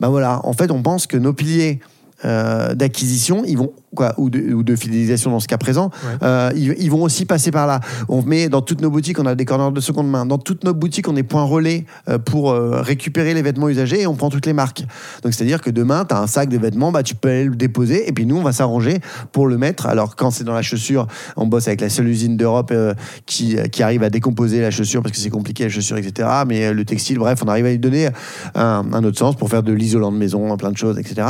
Ben voilà, en fait on pense que nos piliers euh, d'acquisition, ils vont quoi, ou de, ou de fidélisation dans ce cas présent, Ouais. euh, ils, ils vont aussi passer par là. On met dans toutes nos boutiques, on a des corners de seconde main. Dans toutes nos boutiques, on est point relais euh, pour euh, récupérer les vêtements usagés et on prend toutes les marques. Donc c'est-à-dire que demain, tu as un sac de vêtements, bah, tu peux aller le déposer et puis nous, on va s'arranger pour le mettre. Alors quand c'est dans la chaussure, on bosse avec la seule usine d'Europe qui, qui arrive à décomposer la chaussure parce que c'est compliqué la chaussure, etc. Mais le textile, bref, on arrive à lui donner un, un autre sens pour faire de l'isolant de maison, plein de choses, etc.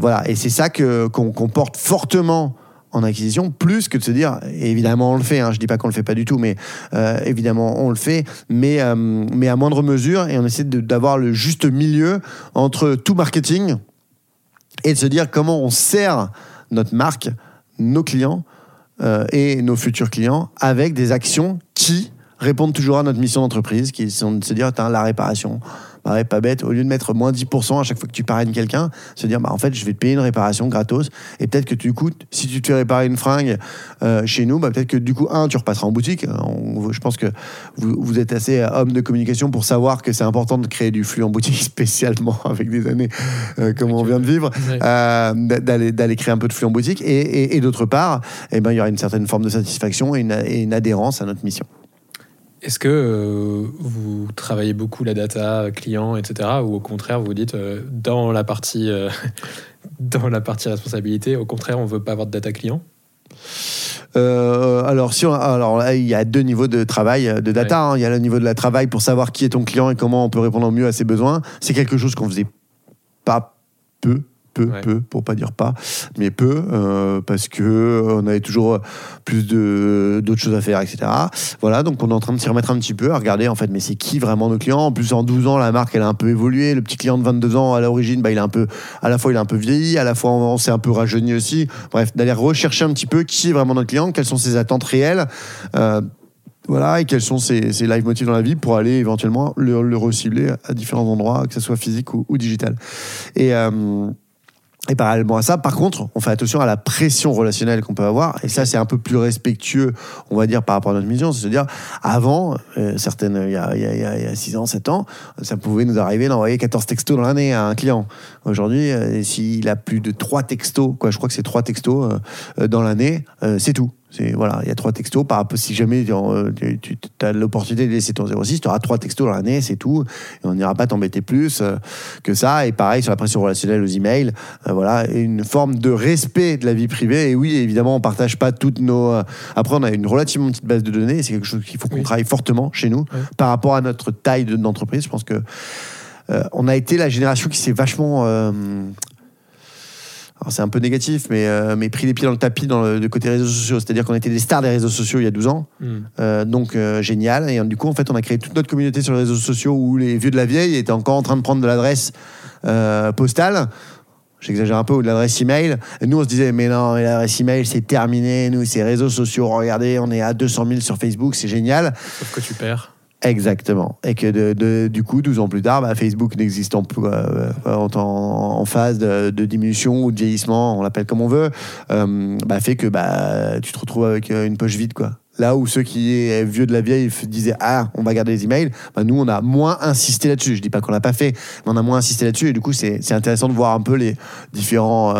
Voilà, et c'est ça qu'on porte fortement en acquisition, plus que de se dire, évidemment on le fait, hein, je dis pas qu'on le fait pas du tout, mais euh, évidemment on le fait, mais, euh, mais à moindre mesure, et on essaie d'avoir le juste milieu entre tout marketing et de se dire comment on sert notre marque, nos clients euh, et nos futurs clients avec des actions qui répondent toujours à notre mission d'entreprise, qui sont de se dire, la réparation, pareil, pas bête, au lieu de mettre moins 10% à chaque fois que tu parraines quelqu'un, se dire, bah, en fait, je vais te payer une réparation gratos, et peut-être que du coup, si tu te fais réparer une fringue euh, chez nous, bah, peut-être que du coup, un, tu repasseras en boutique. On- je pense que vous, vous êtes assez euh, homme de communication pour savoir que c'est important de créer du flux en boutique, spécialement avec des années euh, comme on vient de vivre euh, d'aller d'aller créer un peu de flux en boutique. Et, et- et d'autre part eh ben il y aura une certaine forme de satisfaction et une, et une adhérence à notre mission Est-ce que euh, vous travaillez beaucoup la data client, etc., ou au contraire vous dites euh, dans la partie euh, dans la partie responsabilité, au contraire on veut pas avoir de data client? Euh, alors, là, il y a deux niveaux de travail, de data. hein. Il y a le niveau de la travail pour savoir qui est ton client et comment on peut répondre au mieux à ses besoins. C'est quelque chose qu'on faisait pas peu. Peu, Ouais. peu, pour pas dire pas, mais peu, euh, parce que euh, on avait toujours plus de d'autres choses à faire, etc. Voilà, donc on est en train de s'y remettre un petit peu, à regarder en fait, mais c'est qui vraiment nos clients? En plus, en 12 ans, la marque, elle a un peu évolué. Le petit client de 22 ans, à l'origine, bah, il a un peu, à la fois, il a un peu vieilli, à la fois, on, on s'est un peu rajeuni aussi. Bref, d'aller rechercher un petit peu qui est vraiment notre client, quelles sont ses attentes réelles. euh, voilà, et quels sont ses, ses live motifs dans la vie pour aller éventuellement le, le recibler à différents endroits, que ce soit physique ou, ou digital. Et, euh, et parallèlement à ça, par contre, on fait attention à la pression relationnelle qu'on peut avoir. Et ça, c'est un peu plus respectueux, on va dire, par rapport à notre mission. C'est-à-dire, avant, euh, certaines, il y a, il y a- il y a- il y a 6 ans, 7 ans, ça pouvait nous arriver d'envoyer 14 textos dans l'année à un client. Aujourd'hui, euh, s'il a plus de 3 textos, quoi, je crois que c'est 3 textos euh, dans l'année, c'est tout. Voilà, il y a trois textos par si jamais euh, tu, tu as l'opportunité de laisser ton 06, tu auras trois textos dans l'année, c'est tout. Et on n'ira pas t'embêter plus euh, que ça. Et pareil sur la pression relationnelle aux emails, euh, voilà, une forme de respect de la vie privée. Et oui, évidemment, on partage pas toutes nos. euh, Après, on a une relativement petite base de données. C'est quelque chose qu'il faut qu'on Oui. travaille fortement chez nous par rapport à notre taille de- d'entreprise. Je pense que on a été la génération qui s'est vachement alors c'est un peu négatif, mais, euh, mais pris les pieds dans le tapis dans le, de côté réseaux sociaux. C'est-à-dire qu'on était des stars des réseaux sociaux il y a 12 ans. Hmm. Euh, donc euh, génial. Et du coup, en fait, on a créé toute notre communauté sur les réseaux sociaux où les vieux de la vieille étaient encore en train de prendre de l'adresse postale. J'exagère un peu, ou de l'adresse email. Et nous, on se disait, mais non, l'adresse email, c'est terminé. Nous, c'est réseaux sociaux. Regardez, on est à 200 000 sur Facebook, c'est génial. Sauf que tu perds. Exactement. Et que du coup, 12 ans plus tard, bah, Facebook n'existant plus euh, en, phase de, diminution ou de vieillissement, on l'appelle comme on veut, euh, bah, fait que bah, tu te retrouves avec euh, une poche vide. quoi. Là où ceux qui est vieux de la vieille disaient Ah, on va garder les emails, bah, nous, on a moins insisté là-dessus. Je dis pas qu'on l'a pas fait, mais on a moins insisté là-dessus. Et du coup, c'est intéressant de voir un peu les différents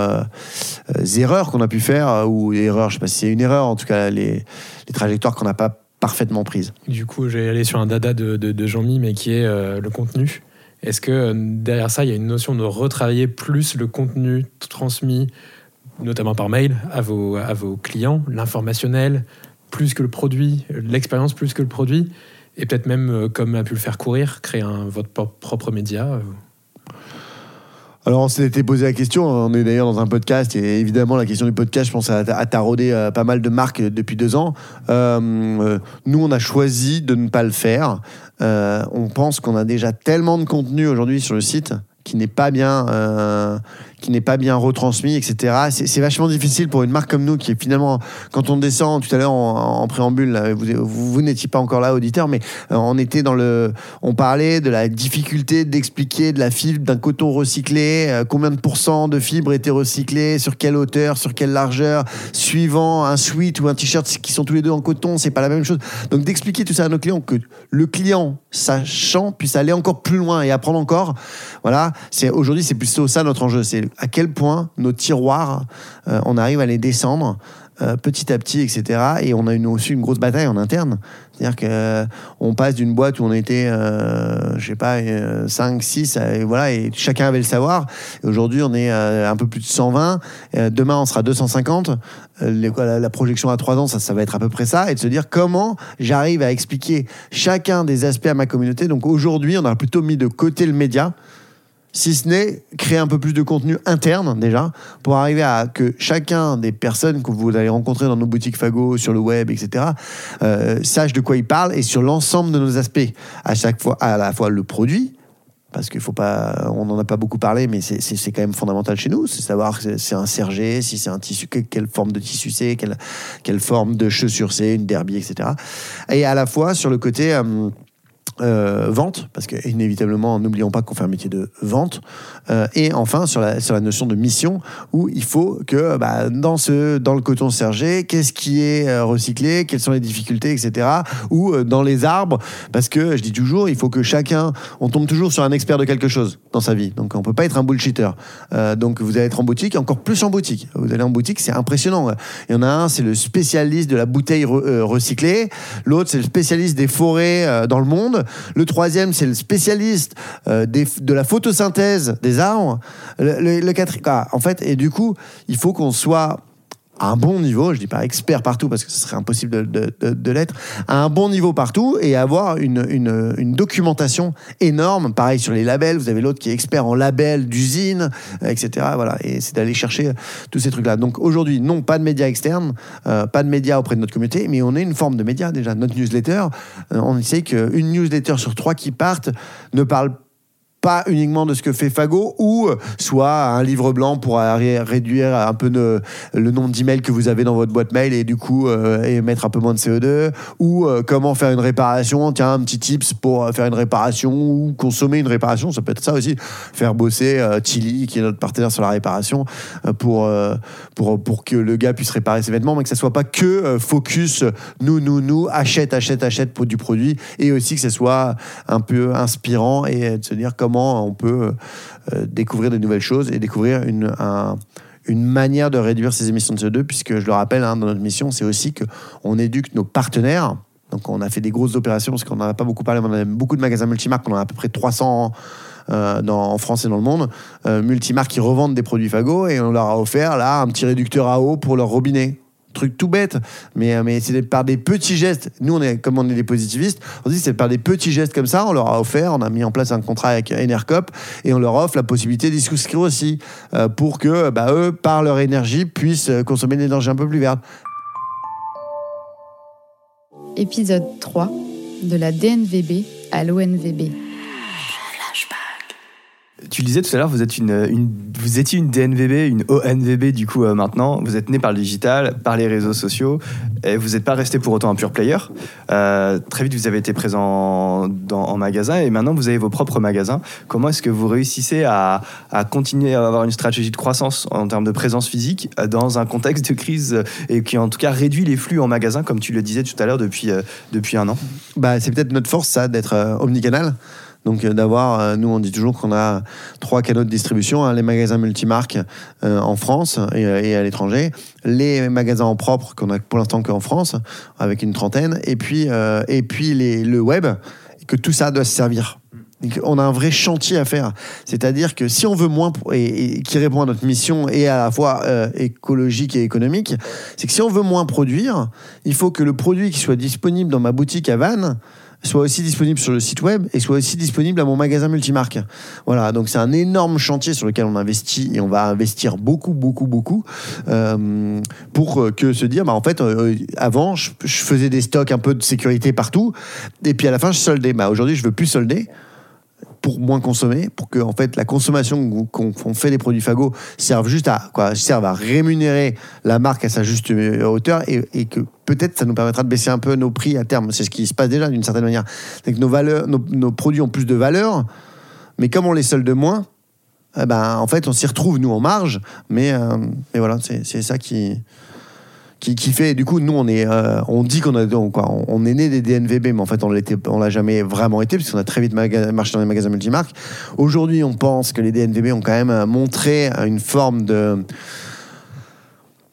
erreurs qu'on a pu faire, ou erreurs, je sais pas si c'est une erreur, en tout cas, les, les trajectoires qu'on n'a pas parfaitement prises. Du coup, j'ai allé sur un dada de, Jean-Mi, mais qui est euh, le contenu. Est-ce que euh, derrière ça, il y a une notion de retravailler plus le contenu transmis, notamment par mail, à vos, à vos clients, l'informationnel, plus que le produit, l'expérience plus que le produit, et peut-être même, euh, comme a pu le faire courir, créer un, votre pro- propre média Alors, on s'était posé la question, on est d'ailleurs dans un podcast, et évidemment, la question du podcast, je pense, a, taraudé euh, pas mal de marques depuis deux ans. Euh, euh, nous, on a choisi de ne pas le faire. On pense qu'on a déjà tellement de contenu aujourd'hui sur le site qui n'est pas bien qui n'est pas bien retransmis etc c'est vachement difficile pour une marque comme nous qui est finalement quand on descend tout à l'heure en, préambule vous, n'étiez pas encore là auditeur mais euh, on était dans le on parlait de la difficulté d'expliquer de la fibre d'un coton recyclé euh, combien de pourcents de fibres étaient recyclées sur quelle hauteur sur quelle largeur suivant un sweat ou un t-shirt qui sont tous les deux en coton c'est pas la même chose. Donc d'expliquer tout ça à nos clients que le client sachant puisse aller encore plus loin et apprendre encore voilà c'est aujourd'hui c'est plutôt ça notre enjeu à quel point nos tiroirs euh, on arrive à les descendre euh, petit à petit, etc. Et on a une, aussi une grosse bataille en interne. C'est-à-dire que euh, passe d'une boîte où on était, euh, je sais pas, 5, 6, et voilà, et chacun avait le savoir. Aujourd'hui, on est un peu plus de 120. Euh, demain, on sera 250. Euh, les- quoi, la, la projection à 3 ans, ça, ça va être à peu près ça. Et de se dire comment j'arrive à expliquer chacun des aspects à ma communauté. Donc aujourd'hui, on a plutôt mis de côté le média si ce n'est créer un peu plus de contenu interne déjà, pour arriver à que chacun des personnes que vous allez rencontrer dans nos boutiques Fago, sur le web, etc., euh, sache de quoi il parle et sur l'ensemble de nos aspects. À chaque fois, à la fois le produit, parce qu'il faut pas, on n'en a pas beaucoup parlé, mais c'est- quand même fondamental chez nous, c'est savoir si c'est un sergé, si c'est un tissu, que- quelle forme de tissu c'est, quelle, quelle forme de chaussure c'est, une derby, etc. Et à la fois sur le côté euh, euh, vente, parce que inévitablement, n'oublions pas qu'on fait un métier de vente, Euh, et enfin sur la, sur la notion de mission, où il faut que bah, dans, ce, dans le coton sergé, qu'est-ce qui est euh, recyclé, quelles sont les difficultés, etc. Ou euh, dans les arbres, parce que je dis toujours, il faut que chacun, on tombe toujours sur un expert de quelque chose dans sa vie, donc on peut pas être un bullshitter. Euh, donc vous allez être en boutique, encore plus en boutique. Vous allez en boutique, c'est impressionnant. Il y en a un, c'est le spécialiste de la bouteille re- recyclée. L'autre, c'est le spécialiste des forêts dans le monde. Le troisième, c'est le spécialiste euh, de la photosynthèse des arbres. Le, le- le quatri- ah, en fait, et du coup, il faut qu'on soit à un bon niveau, je dis pas expert partout parce que ce serait impossible de, de- de- de l'être, à un bon niveau partout et avoir une, une- une documentation énorme. Pareil sur les labels, vous avez l'autre qui est expert en labels d'usine, euh, etc. Voilà, et c'est d'aller chercher tous ces trucs-là. Donc aujourd'hui, non, pas de médias externes, euh, pas de médias auprès de notre communauté, mais on est une forme de média déjà. Notre newsletter, euh, on sait qu'une newsletter sur trois qui partent ne parle pas uniquement de ce que fait Fago ou euh, soit un livre blanc pour réduire un peu le nombre d'emails que vous avez dans votre boîte mail et du coup euh, émettre un peu moins de CO2 ou euh, comment faire une réparation tiens un petit tips pour euh, faire une réparation ou consommer une réparation. Ça peut être ça aussi. Faire bosser euh, Chili qui est notre partenaire sur la réparation pour, pour, pour que le gars puisse réparer ses vêtements mais que ça soit pas que focus nous nous nous achète achète achète pour du produit et aussi que ce soit un peu inspirant et de se dire comment on peut euh, découvrir de nouvelles choses et découvrir une, un- une manière de réduire ses émissions de CO2, puisque je le rappelle, hein, dans notre mission, c'est aussi qu'on éduque nos partenaires. Donc on a fait des grosses opérations, parce qu'on n'en a pas beaucoup parlé, on a beaucoup de magasins multimarques, on en a à peu près 300 euh, dans, en France et dans le monde, euh, multimarques qui revendent des produits Fago, et on leur a offert là un petit réducteur à eau pour leur robinet truc tout bête, mais, euh, mais c'est par des petits gestes. Nous, on est, comme on est des positivistes, on dit c'est par des petits gestes comme ça, on leur a offert, on a mis en place un contrat avec Enercop et on leur offre la possibilité d'y souscrire aussi euh, pour que bah, eux, par leur énergie, puissent euh, consommer de l'énergie un peu plus verte. Épisode 3 de la DNVB à l'ONVB. Tu le disais tout à l'heure, vous êtes une, vous étiez une DNVB, une ONVB du coup euh, maintenant. Vous êtes né par le digital, par les réseaux sociaux, et vous n'êtes pas resté pour autant un pure player. Euh, très vite, vous avez été présent en magasin, et maintenant vous avez vos propres magasins. Comment est-ce que vous réussissez à, continuer à avoir une stratégie de croissance en termes de présence physique euh, dans un contexte de crise et qui en tout cas réduit les flux en magasin, comme tu le disais tout à l'heure depuis, depuis un an? Bah, c'est peut-être notre force, ça, d'être omnicanal. Donc, euh, d'avoir, euh, nous, on dit toujours qu'on a trois canaux de distribution hein, les magasins multimarques euh, en France et, à l'étranger, les magasins en propre qu'on a pour l'instant qu'en France, avec une trentaine, et puis, et puis le web, que tout ça doit se servir. On a un vrai chantier à faire. C'est-à-dire que si on veut moins, et, qui répond à notre mission et à la fois écologique et économique, c'est que si on veut moins produire, il faut que le produit qui soit disponible dans ma boutique à Vannes soit aussi disponible sur le site web et soit aussi disponible à mon magasin multimarque. Voilà, donc c'est un énorme chantier sur lequel on investit et on va investir beaucoup, beaucoup, beaucoup euh, pour euh, que se dire, bah, en fait, euh, avant, je, faisais des stocks un peu de sécurité partout et puis à la fin, je soldais. Bah, Aujourd'hui, je veux plus solder pour moins consommer, pour que en fait la consommation qu'on fait des produits Fago serve juste à quoi, serve à rémunérer la marque à sa juste euh, hauteur et, que peut-être ça nous permettra de baisser un peu nos prix à terme. C'est ce qui se passe déjà d'une certaine manière. C'est que nos valeurs, nos, produits ont plus de valeur, mais comme on les solde moins, eh ben en fait on s'y retrouve nous en marge, mais euh, mais voilà c'est ça qui qui, fait du coup nous on est euh, on dit qu'on a on, on, est né des DNVB mais en fait on on l'a jamais vraiment été parce qu'on a très vite marché dans les magasins multimarques. Aujourd'hui on pense que les DNVB ont quand même montré une forme de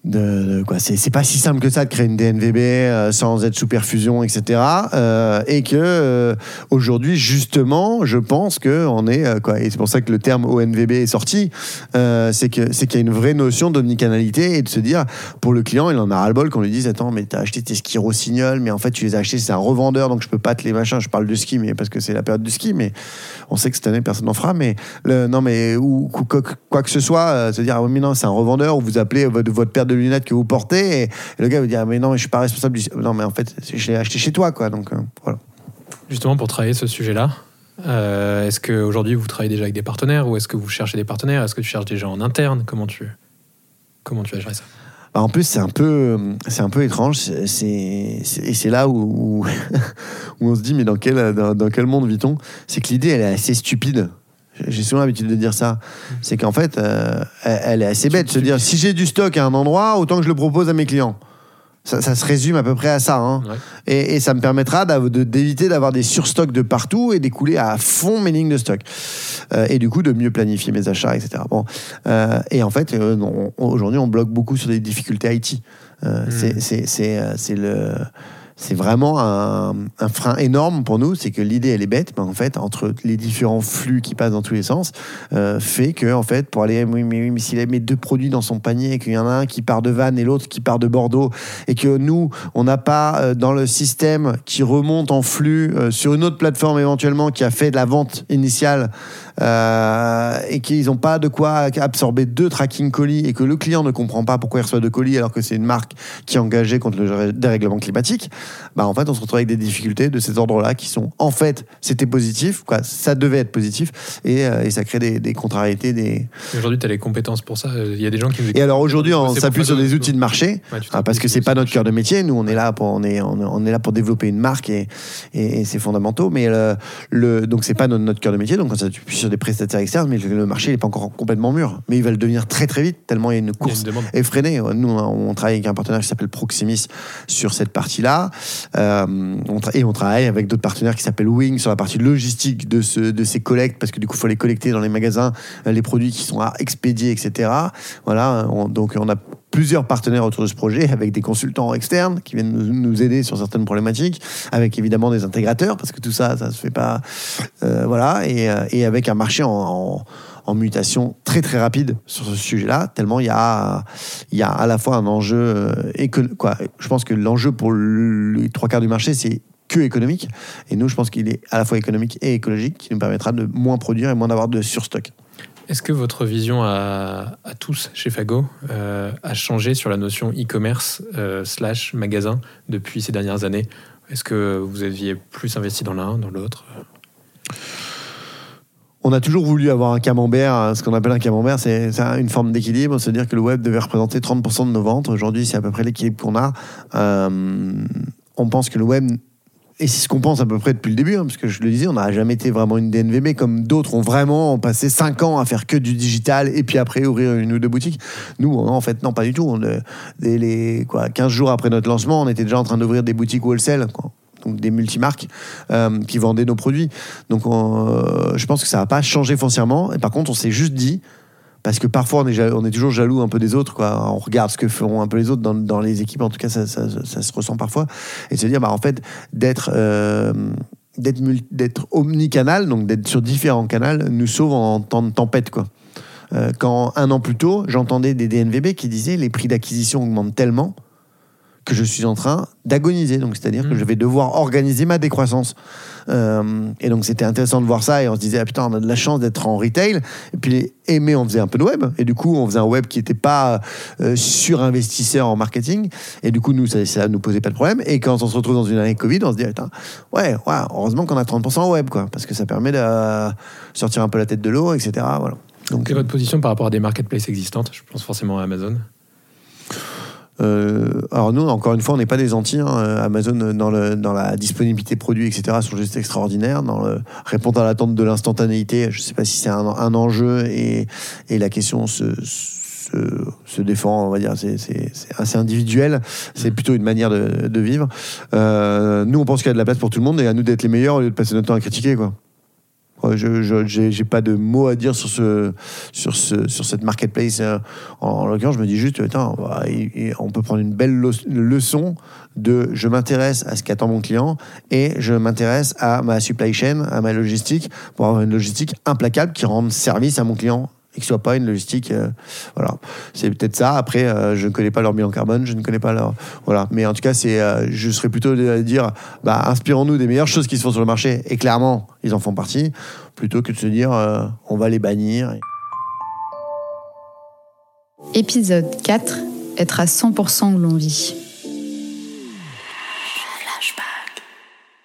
de, de- quoi c'est pas si simple que ça de créer une DNVB euh, sans être sous perfusion etc euh, et que euh, aujourd'hui justement je pense que on est quoi et c'est pour ça que le terme ONVB est sorti c'est que c'est qu'il y a une vraie notion d'omnicanalité et de se dire pour le client il en a ras le bol qu'on lui dise attends mais t'as acheté tes skis Rossignol mais en fait tu les as achetés c'est un revendeur donc je peux pas te les machins. Je parle de ski mais parce que c'est la période du ski mais on sait que cette année personne n'en fera mais le, non mais ou quoi, que ce soit se dire ah mais non c'est un revendeur ou vous appelez votre, votre paire de lunettes que vous portez et, et le gars vous dit ah, mais non mais je suis pas responsable du... non mais en fait je l'ai acheté chez toi quoi donc euh, voilà Justement, pour travailler ce sujet-là, euh, est-ce qu'aujourd'hui vous travaillez déjà avec des partenaires ou est-ce que vous cherchez des partenaires? Est-ce que tu cherches déjà en interne? Comment tu, comment tu gérer ça? Bah, en plus, c'est un peu, c'est un peu étrange. C'est, et c'est là où, où, où on se dit, mais dans quel, dans, dans quel monde vit-on? C'est que l'idée, elle est assez stupide. J'ai souvent l'habitude de dire ça. C'est qu'en fait, euh, elle, est assez bête de se dire, si j'ai du stock à un endroit, autant que je le propose à mes clients. Ça, ça se résume à peu près à ça. hein. Ouais. Et, et ça me permettra de- d'éviter d'avoir des surstocks de partout et d'écouler à fond mes lignes de stock. Euh, et du coup, de mieux planifier mes achats, etc. Bon. Euh, et en fait, aujourd'hui, on bloque beaucoup sur des difficultés IT. Euh, c'est le. C'est vraiment un, frein énorme pour nous, c'est que l'idée elle est bête, mais en fait entre les différents flux qui passent dans tous les sens, euh, fait que en fait pour aller, oui mais, oui, mais s'il met deux produits dans son panier, et qu'il y en a un qui part de Vannes et l'autre qui part de Bordeaux, et que nous on n'a pas euh, dans le système qui remonte en flux euh, sur une autre plateforme éventuellement qui a fait de la vente initiale et qu'ils n'ont pas de quoi absorber deux tracking colis et que le client ne comprend pas pourquoi il reçoit deux colis alors que c'est une marque qui est engagée contre le dérèglement climatique, bah en fait on se retrouve avec des difficultés de cet ordre-là qui sont en fait c'était positif, quoi, ça devait être positif et, euh, et ça crée des, des contrariétés. Des... Aujourd'hui, tu as les compétences pour ça. Il y a des gens qui Et alors aujourd'hui on s'appuie sur des outils de marché Ouais, ah, parce que c'est pas notre cœur de métier. Nous, on est là pour, on est, on, est là pour développer une marque et, et, et c'est fondamentaux. Mais le, le, donc c'est pas notre, notre cœur de métier. Donc on s'appuie sur des prestataires externes, mais le, marché n'est pas encore complètement mûr. Mais il va le devenir très très vite tellement il y a une a course une effrénée. Nous, on travaille avec un partenaire qui s'appelle Proximis sur cette partie-là. Euh, et on travaille avec d'autres partenaires qui s'appellent Wing sur la partie logistique de, ce, de ces collectes, parce que du coup, il faut les collecter dans les magasins, euh, les produits qui sont à expédier, etc. Voilà, on- donc on a plusieurs partenaires autour de ce projet, avec des consultants externes qui viennent nous, aider sur certaines problématiques, avec évidemment des intégrateurs, parce que tout ça, ça se fait pas. euh, voilà, et, euh, et avec un marché en, mutation très très rapide sur ce sujet-là, tellement il y a, il y a à la fois un enjeu euh, éco- quoi. Je pense que l'enjeu pour le- les trois quarts du marché, c'est que économique. Et nous, je pense qu'il est à la fois économique et écologique, qui nous permettra de moins produire et moins d'avoir de surstock. Est-ce que votre vision à, tous chez Fago euh, a changé sur la notion e-commerce euh, slash magasin depuis ces dernières années? Est-ce que vous aviez plus investi dans l'un, dans l'autre? On a toujours voulu avoir un camembert, hein, ce qu'on appelle un camembert, c'est c'est une forme d'équilibre, c'est-à-dire que le web devait représenter 30% de nos ventes. Aujourd'hui, c'est à peu près l'équilibre qu'on a. Euh, on pense que le web, et c'est ce qu'on pense à peu près depuis le début, hein, parce que je le disais, on n'a jamais été vraiment une DNVB comme d'autres ont vraiment passé 5 ans à faire que du digital et puis après ouvrir une ou deux boutiques. Nous, en fait, non, pas du tout. On, euh, les, quoi, 15 jours après notre lancement, on était déjà en train d'ouvrir des boutiques wholesale. Quoi. Donc des multimarques euh, qui vendaient nos produits. Donc on, euh, je pense que ça n'a pas changé foncièrement. Et par contre, on s'est juste dit, parce que parfois on est, toujours jaloux un peu des autres, quoi. on regarde ce que feront un peu les autres dans, les équipes, en tout cas ça, se ressent parfois, et se dire, bah, en fait, d'être... euh, d'être omnicanal, donc d'être sur différents canaux, nous sauve en temps de tempête. Quoi. Euh, quand un an plus tôt, j'entendais des DNVB qui disaient les prix d'acquisition augmentent tellement que je suis en train d'agoniser. Donc, c'est-à-dire que Mhm. je vais devoir organiser ma décroissance. Euh, et donc, c'était intéressant de voir ça. Et on se disait, ah putain, on a de la chance d'être en retail. Et puis, aimé, on faisait un peu de web. Et du coup, on faisait un web qui n'était pas euh, surinvestisseur en marketing. Et du coup, nous, ça, ça nous posait pas de problème. Et quand on se retrouve dans une année Covid, on se dit, putain, ouais, ouais, heureusement qu'on a 30% en web, quoi. Parce que ça permet de euh, sortir un peu la tête de l'eau, etc. Voilà. Donc, Quelle est votre position par rapport à des marketplaces existantes? Je pense forcément à Amazon. Euh, alors nous, encore une fois, on n'est pas des anti. hein. Amazon, euh, dans, le, dans la disponibilité de produits, etc., sont juste extraordinaires. Dans le répondre à l'attente de l'instantanéité, je ne sais pas si c'est un, un enjeu et, et la question se, se, se défend, on va dire, c'est assez individuel. C'est plutôt une manière de, de vivre. Euh, nous, on pense qu'il y a de la place pour tout le monde et à nous d'être les meilleurs au lieu de passer notre temps à critiquer, quoi. Ouais, Je j'ai pas de mots à dire sur ce sur ce sur cette marketplace. euh, En, en l'occurrence, je me dis juste, on peut prendre une belle leçon de je m'intéresse à ce qu'attend mon client et je m'intéresse à ma supply chain, à ma logistique pour avoir une logistique implacable qui rende service à mon client et qui soit pas une logistique euh, voilà c'est peut-être ça après euh, je ne connais pas leur bilan carbone je ne connais pas leur voilà mais en tout cas c'est euh, je serais plutôt de dire bah inspirons-nous des meilleures choses qui se font sur le marché et clairement ils en font partie plutôt que de se dire euh, on va les bannir Épisode 4 Être à 100% où l'on vit.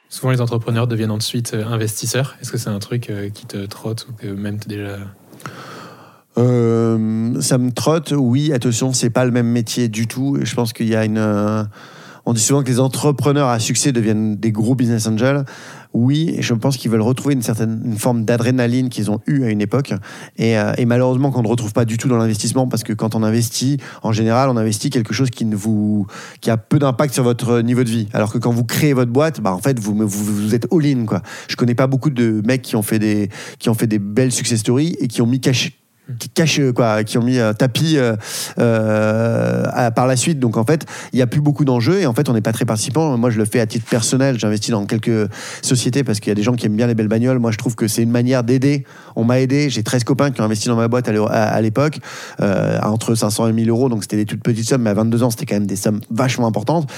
Souvent, les entrepreneurs deviennent ensuite investisseurs. Est-ce que c'est un truc qui te trotte ou que même t'es déjà. Euh, ça me trotte, oui, attention, c'est pas le même métier du tout. Je pense qu'il y a une. euh, on dit souvent que les entrepreneurs à succès deviennent des gros business angels. Oui, je pense qu'ils veulent retrouver une certaine une forme d'adrénaline qu'ils ont eue à une époque. Et, euh, et malheureusement, qu'on ne retrouve pas du tout dans l'investissement, parce que quand on investit, en général, on investit quelque chose qui ne vous, qui a peu d'impact sur votre niveau de vie. Alors que quand vous créez votre boîte, bah en fait, vous, vous, êtes all-in. Je connais pas beaucoup de mecs qui ont fait des, qui ont fait des belles success stories et qui ont mis caché qui cachent quoi, qui ont mis un tapis euh, euh, par la suite. Donc en fait, il n'y a plus beaucoup d'enjeux et en fait, on n'est pas très participant. Moi, je le fais à titre personnel. J'investis dans quelques sociétés parce qu'il y a des gens qui aiment bien les belles bagnoles. Moi, je trouve que c'est une manière d'aider. On m'a aidé. J'ai 13 copains qui ont investi dans ma boîte à l'é- à, à l'époque, euh, entre 500 et 1000 euros. Donc c'était des toutes petites sommes, mais à 22 ans, c'était quand même des sommes vachement importantes.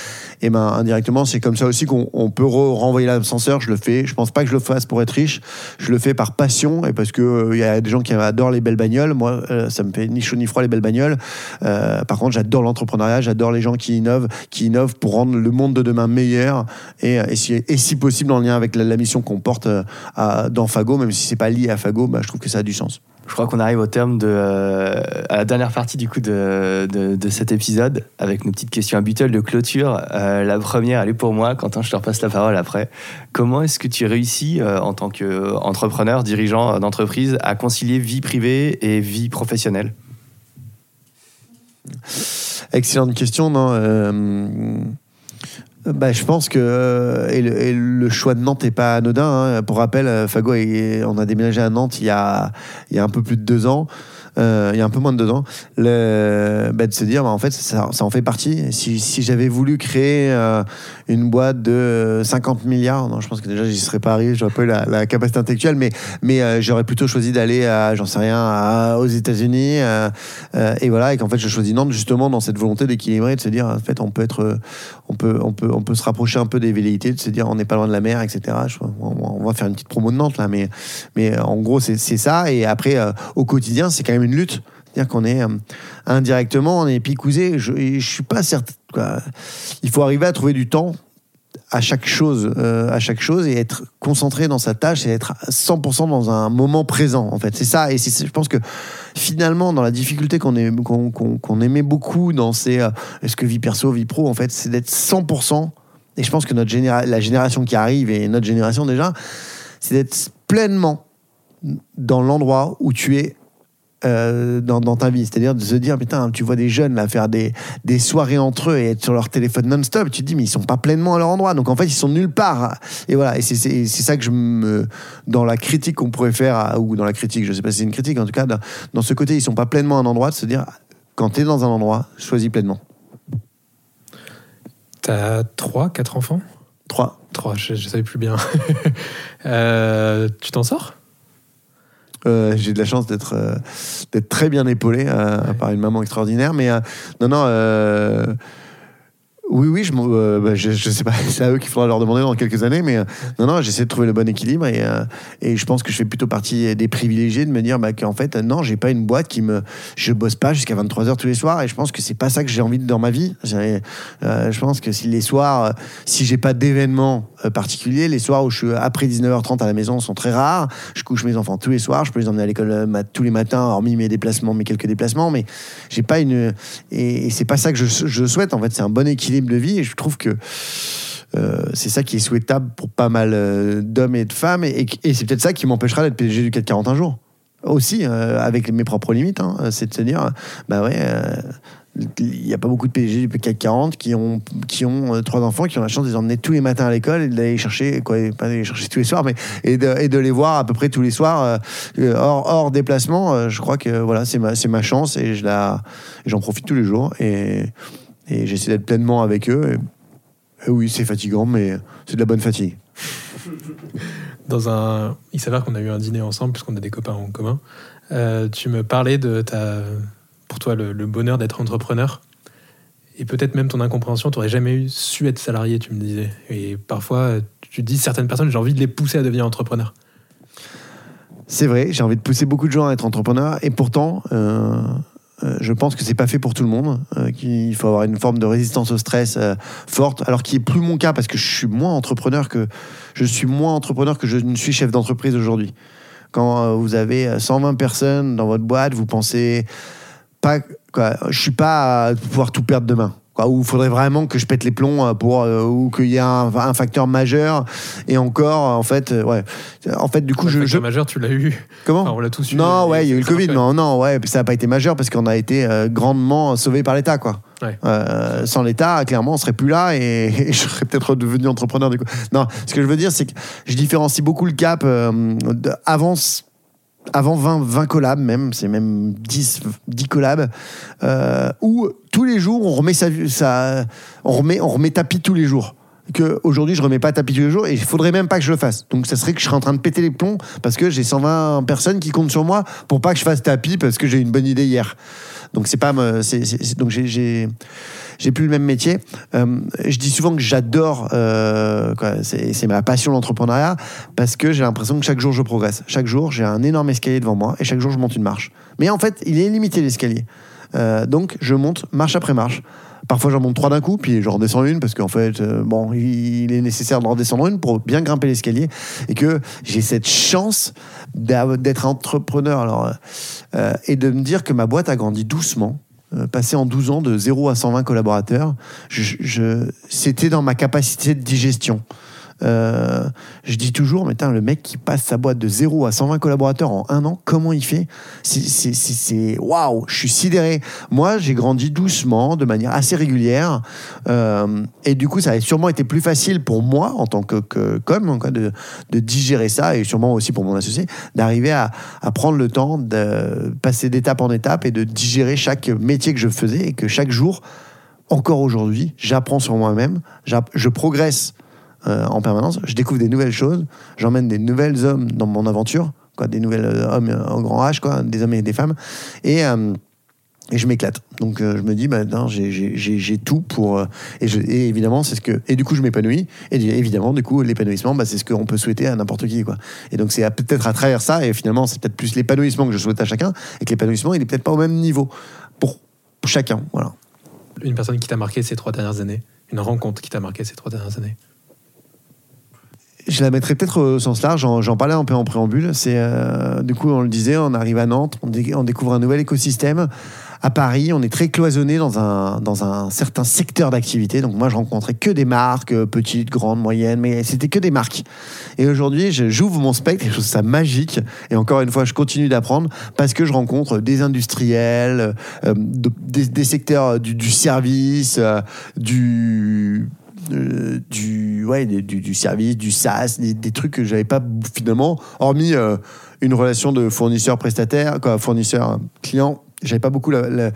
Et ben indirectement, c'est comme ça aussi qu'on on peut re- renvoyer l'ascenseur. Je le fais. Je pense pas que je le fasse pour être riche. Je le fais par passion et parce que euh, il y a des gens qui adorent les belles bagnoles. Moi, euh, ça me fait ni chaud ni froid les belles bagnoles. Euh, par contre, j'adore l'entrepreneuriat. J'adore les gens qui innovent, qui innovent pour rendre le monde de demain meilleur et, et, si, et si possible en lien avec la, mission qu'on porte euh, à- dans Fago, même si c'est pas lié à Fago, bah, je trouve que ça a du sens. Je crois qu'on arrive au terme de euh, à la dernière partie du coup de, de, cet épisode avec nos petites questions habituelles de clôture. Euh, la première, elle est pour moi. Quentin, je te repasse la parole après. Comment est-ce que tu réussis euh, en tant qu'entrepreneur, dirigeant d'entreprise, à concilier vie privée et vie professionnelle? Excellente question. Bah, je pense que euh, le, choix de Nantes n'est pas anodin. hein. Pour rappel, euh, Fago, on a déménagé à Nantes il y a, il y a un peu plus de deux ans. Euh, il y a un peu moins de deux ans, bah, de se dire, bah, en fait, ça, en fait partie. Si, j'avais voulu créer euh, une boîte de euh, 50 milliards, non, je pense que déjà, j'y serais pas arrivé, j'aurais pas eu la, capacité intellectuelle, mais, euh, j'aurais plutôt choisi d'aller, à, j'en sais rien, aux États-Unis. et voilà, et qu'en fait, je choisis Nantes justement dans cette volonté d'équilibrer, de se dire, en fait, on peut être. on peut, on, peut, on peut se rapprocher un peu des velléités, de se dire on n'est pas loin de la mer, etc. On, va faire une petite promo de Nantes là, mais, en gros c'est ça. Et après, au quotidien, c'est quand même une lutte. C'est-à-dire qu'on est euh, indirectement, on est picousé. Je, je suis pas certain. Il faut arriver à trouver du temps à chaque chose, euh, à chaque chose et être concentré dans sa tâche et être 100% dans un moment présent. En fait, c'est ça. Et je pense que finalement, dans la difficulté qu'on- qu'on aimait beaucoup dans ces euh, est-ce que vie perso, vie pro, en fait, c'est d'être 100%. Et je pense que notre généra la génération qui arrive et notre génération déjà, c'est d'être pleinement dans l'endroit où tu es euh, dans, dans ta vie. C'est-à-dire de se dire, putain, tu vois des jeunes là faire des, des soirées entre eux et être sur leur téléphone non-stop, tu te dis, mais ils sont pas pleinement à leur endroit. Donc en fait, ils sont nulle part. Et voilà, et c'est- ça que je me. Dans la critique qu'on pourrait faire, ou dans la critique, je sais pas si c'est une critique, en tout cas, dans, dans ce côté, ils sont pas pleinement à un endroit, de se dire, quand tu es dans un endroit, choisis pleinement. T'as 3, 4 enfants? Trois. 3, je, je savais plus bien. Euh, tu t'en sors? Euh, j'ai de la chance d'être euh, d'être très bien épaulé euh, par une maman extraordinaire. Mais non, non. oui, oui, je, bah, je, je sais pas, c'est à eux qu'il faudra leur demander dans quelques années, mais non, non, j'essaie de trouver le bon équilibre et, et je pense que je fais plutôt partie des privilégiés de me dire bah, qu'en fait, non, j'ai pas une boîte qui me. Je bosse pas jusqu'à 23h tous les soirs et je pense que c'est pas ça que j'ai envie de dans ma vie. Je pense que si les soirs, si j'ai pas d'événement euh, particulier, les soirs où je suis après 19h30 à la maison sont très rares. Je couche mes enfants tous les soirs, je peux les emmener à l'école euh, tous les matins, hormis mes déplacements, mes quelques déplacements, mais j'ai pas une. Et, et c'est pas ça que je, souhaite. En fait, c'est un bon équilibre de vie et je trouve que. euh, c'est ça qui est souhaitable pour pas mal euh, d'hommes et de femmes, et, c'est peut-être ça qui m'empêchera d'être PDG du 440 un jour. Aussi, euh, avec mes propres limites, hein, c'est de se dire, bah ouais, euh, il n'y a pas beaucoup de PDG du CAC 40 qui ont, qui ont euh, trois enfants, qui ont la chance de les emmener tous les matins à l'école et d'aller chercher, quoi, pas d'aller chercher tous les soirs, mais et de, et de les voir à peu près tous les soirs, euh, euh, hors, hors déplacement. je crois que voilà, c'est ma, ma chance et je la, j'en profite tous les jours et, et j'essaie d'être pleinement avec eux. Et, oui, c'est fatigant, mais c'est de la bonne fatigue. dans un. Il s'avère qu'on a eu un dîner ensemble, puisqu'on a des copains en commun. Tu me parlais de ta. Pour toi, le, bonheur d'être entrepreneur. Et peut-être même ton incompréhension, tu n'aurais jamais su être salarié, tu me disais. Et parfois, tu dis, certaines personnes, j'ai envie de les pousser à devenir entrepreneur. C'est vrai, j'ai envie de pousser beaucoup de gens à être entrepreneurs et pourtant, euh, euh, je pense que c'est pas fait pour tout le monde. euh, qu'il faut avoir une forme de résistance au stress euh, forte, alors qui est plus mon cas parce que je suis moins entrepreneur que je suis moins entrepreneur que je ne suis chef d'entreprise aujourd'hui. Quand vous avez euh, 120 personnes dans votre boîte, vous pensez pas quoi, je suis pas à pouvoir tout perdre demain. Quoi, où il faudrait vraiment que je pète les plombs euh, pour euh, ou qu'il y ait un, un facteur majeur et encore en fait euh, ouais en fait du coup Le je, facteur je majeur, tu l'as eu. comment Enfin, on l'a tous eu. non, ouais, il y a eu le Covid. parfait. Non, non, ouais, ça n'a pas été majeur parce qu'on a été euh, grandement sauvé par l'État, quoi. Ouais. Sans l'État, clairement, on serait plus là et, et je serais peut-être devenu entrepreneur du coup. Non, ce que je veux dire, c'est que je différencie beaucoup le cap de- avant, avant 20, 20 collabs même, c'est même 10, 10 collabs, euh, où tous les jours, on remet, sa, on remet, on remet tapis tous les jours aujourd'hui je remets pas tapis tous les jours et il faudrait même pas que je le fasse. Donc ça serait que je serais en train de péter les plombs parce que j'ai 120 personnes qui comptent sur moi pour pas que je fasse tapis parce que j'ai eu une bonne idée hier. Donc c'est pas c'est- donc j'ai j'ai plus le même métier. Euh, je dis souvent que j'adore, euh, c'est ma passion l'entrepreneuriat parce que j'ai l'impression que chaque jour je progresse. Chaque jour j'ai un énorme escalier devant moi et chaque jour je monte une marche. Mais en fait il est limité l'escalier. Euh, donc je monte marche après marche. Parfois j'en monte trois d'un coup, puis j'en redescends une parce qu'en fait, bon, il est nécessaire de redescendre une pour bien grimper l'escalier et que j'ai cette chance d'être entrepreneur alors, et de me dire que ma boîte a grandi doucement. Euh, passé en 12 ans de 0 à 120 collaborateurs, je, je- c'était dans ma capacité de digestion. Euh, je dis toujours, mais tain, le mec qui passe sa boîte de 0 à 120 collaborateurs en un an, comment il fait C'est- waouh, je suis sidéré. Moi, j'ai grandi doucement, de manière assez régulière, euh, et du coup, ça a sûrement été plus facile pour moi en tant que, com de, digérer ça, et sûrement aussi pour mon associé, d'arriver à, prendre le temps de passer d'étape en étape et de digérer chaque métier que je faisais et que chaque jour, encore aujourd'hui, j'apprends sur moi-même, je progresse euh, en permanence, je découvre des nouvelles choses, j'emmène des nouvelles hommes dans mon aventure, quoi, des nouvelles euh, hommes euh, en grand H, quoi, des hommes et des femmes, et, euh, je m'éclate. Donc euh, je me dis, bah, j'ai- tout pour. euh, et, évidemment, c'est ce que. Et du coup, je m'épanouis. Et évidemment, du coup, l'épanouissement, bah, c'est ce qu'on peut souhaiter à n'importe qui. Quoi. Et donc, c'est peut-être à travers ça, et finalement, c'est peut-être plus l'épanouissement que je souhaite à chacun, et que l'épanouissement, il est peut-être pas au même niveau pour chacun. Voilà. Une personne qui t'a marqué ces trois dernières années Une rencontre qui t'a marqué ces trois dernières années Je la mettrais peut-être au sens large, j'en parlais un peu en préambule. Euh, du coup, on le disait, on arrive à Nantes, on, dé- on découvre un nouvel écosystème. À Paris, on est très cloisonné dans un, dans un certain secteur d'activité. Donc moi, je rencontrais que des marques, euh, petites, grandes, moyennes, mais c'était que des marques. Et aujourd'hui, j'ouvre mon spectre je trouve ça magique. Et encore une fois, je continue d'apprendre parce que je rencontre des industriels, euh, de- des, secteurs du, service, du euh, du, ouais, du, du service, du SaaS, des, trucs que j'avais pas finalement, hormis euh, une relation de fournisseur-prestataire, fournisseur-client. J'avais pas beaucoup la,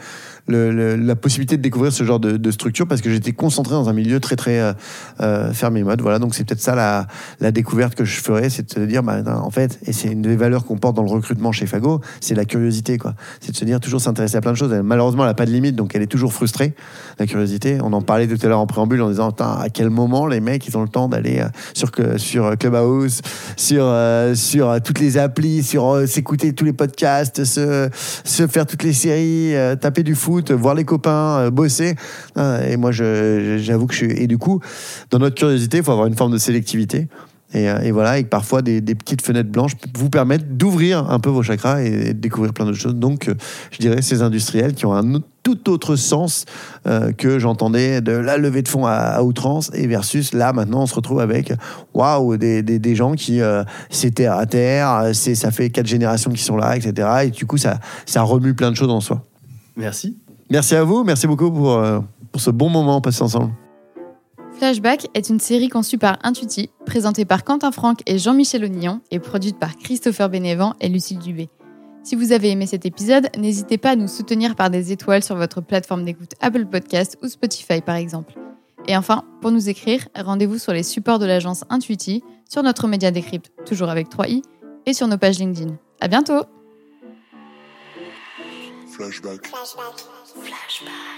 le- la possibilité de découvrir ce genre de, de structure parce que j'étais concentré dans un milieu très très euh, euh, fermé mode. Voilà, donc c'est peut-être ça la, la découverte que je ferais, c'est de se dire, bah, en fait, et c'est une des valeurs qu'on porte dans le recrutement chez Fago, c'est la curiosité, quoi. C'est de se dire toujours s'intéresser à plein de choses. Malheureusement, elle n'a pas de limite, donc elle est toujours frustrée, la curiosité. On en parlait tout à l'heure en préambule en disant, à quel moment les mecs, ils ont le temps d'aller euh, sur, sur Clubhouse, sur, euh, sur euh, toutes les applis, sur euh, s'écouter tous les podcasts, se, se faire toutes les séries, euh, taper du foot, voir les copains, euh, bosser. Ah, et moi, j'avoue que je suis. Et du coup, dans notre curiosité, il faut avoir une forme de sélectivité. Et, euh, voilà, et parfois des, petites fenêtres blanches vous permettent d'ouvrir un peu vos chakras et, de découvrir plein d'autres choses. Donc, euh, je dirais ces industriels qui ont un tout autre sens euh, que j'entendais de la levée de fonds à, outrance et versus là maintenant on se retrouve avec waouh des, des, gens qui euh, c'est terre à terre, ça fait quatre générations qui sont là, etc. Et du coup ça remue plein de choses en soi. Merci. Merci à vous, merci beaucoup pour, euh, pour ce bon moment passé ensemble. Flashback est une série conçue par Intuiti, présentée par Quentin Franck et Jean-Michel Onillon et produite par Christopher Bénévent et Lucille Dubé. Si vous avez aimé cet épisode, n'hésitez pas à nous soutenir par des étoiles sur votre plateforme d'écoute Apple Podcast ou Spotify par exemple. Et enfin, pour nous écrire, rendez-vous sur les supports de l'agence Intuiti, sur notre média décrypte, toujours avec 3i, et sur nos pages LinkedIn. À bientôt! Flashback. Flashback. Flashback.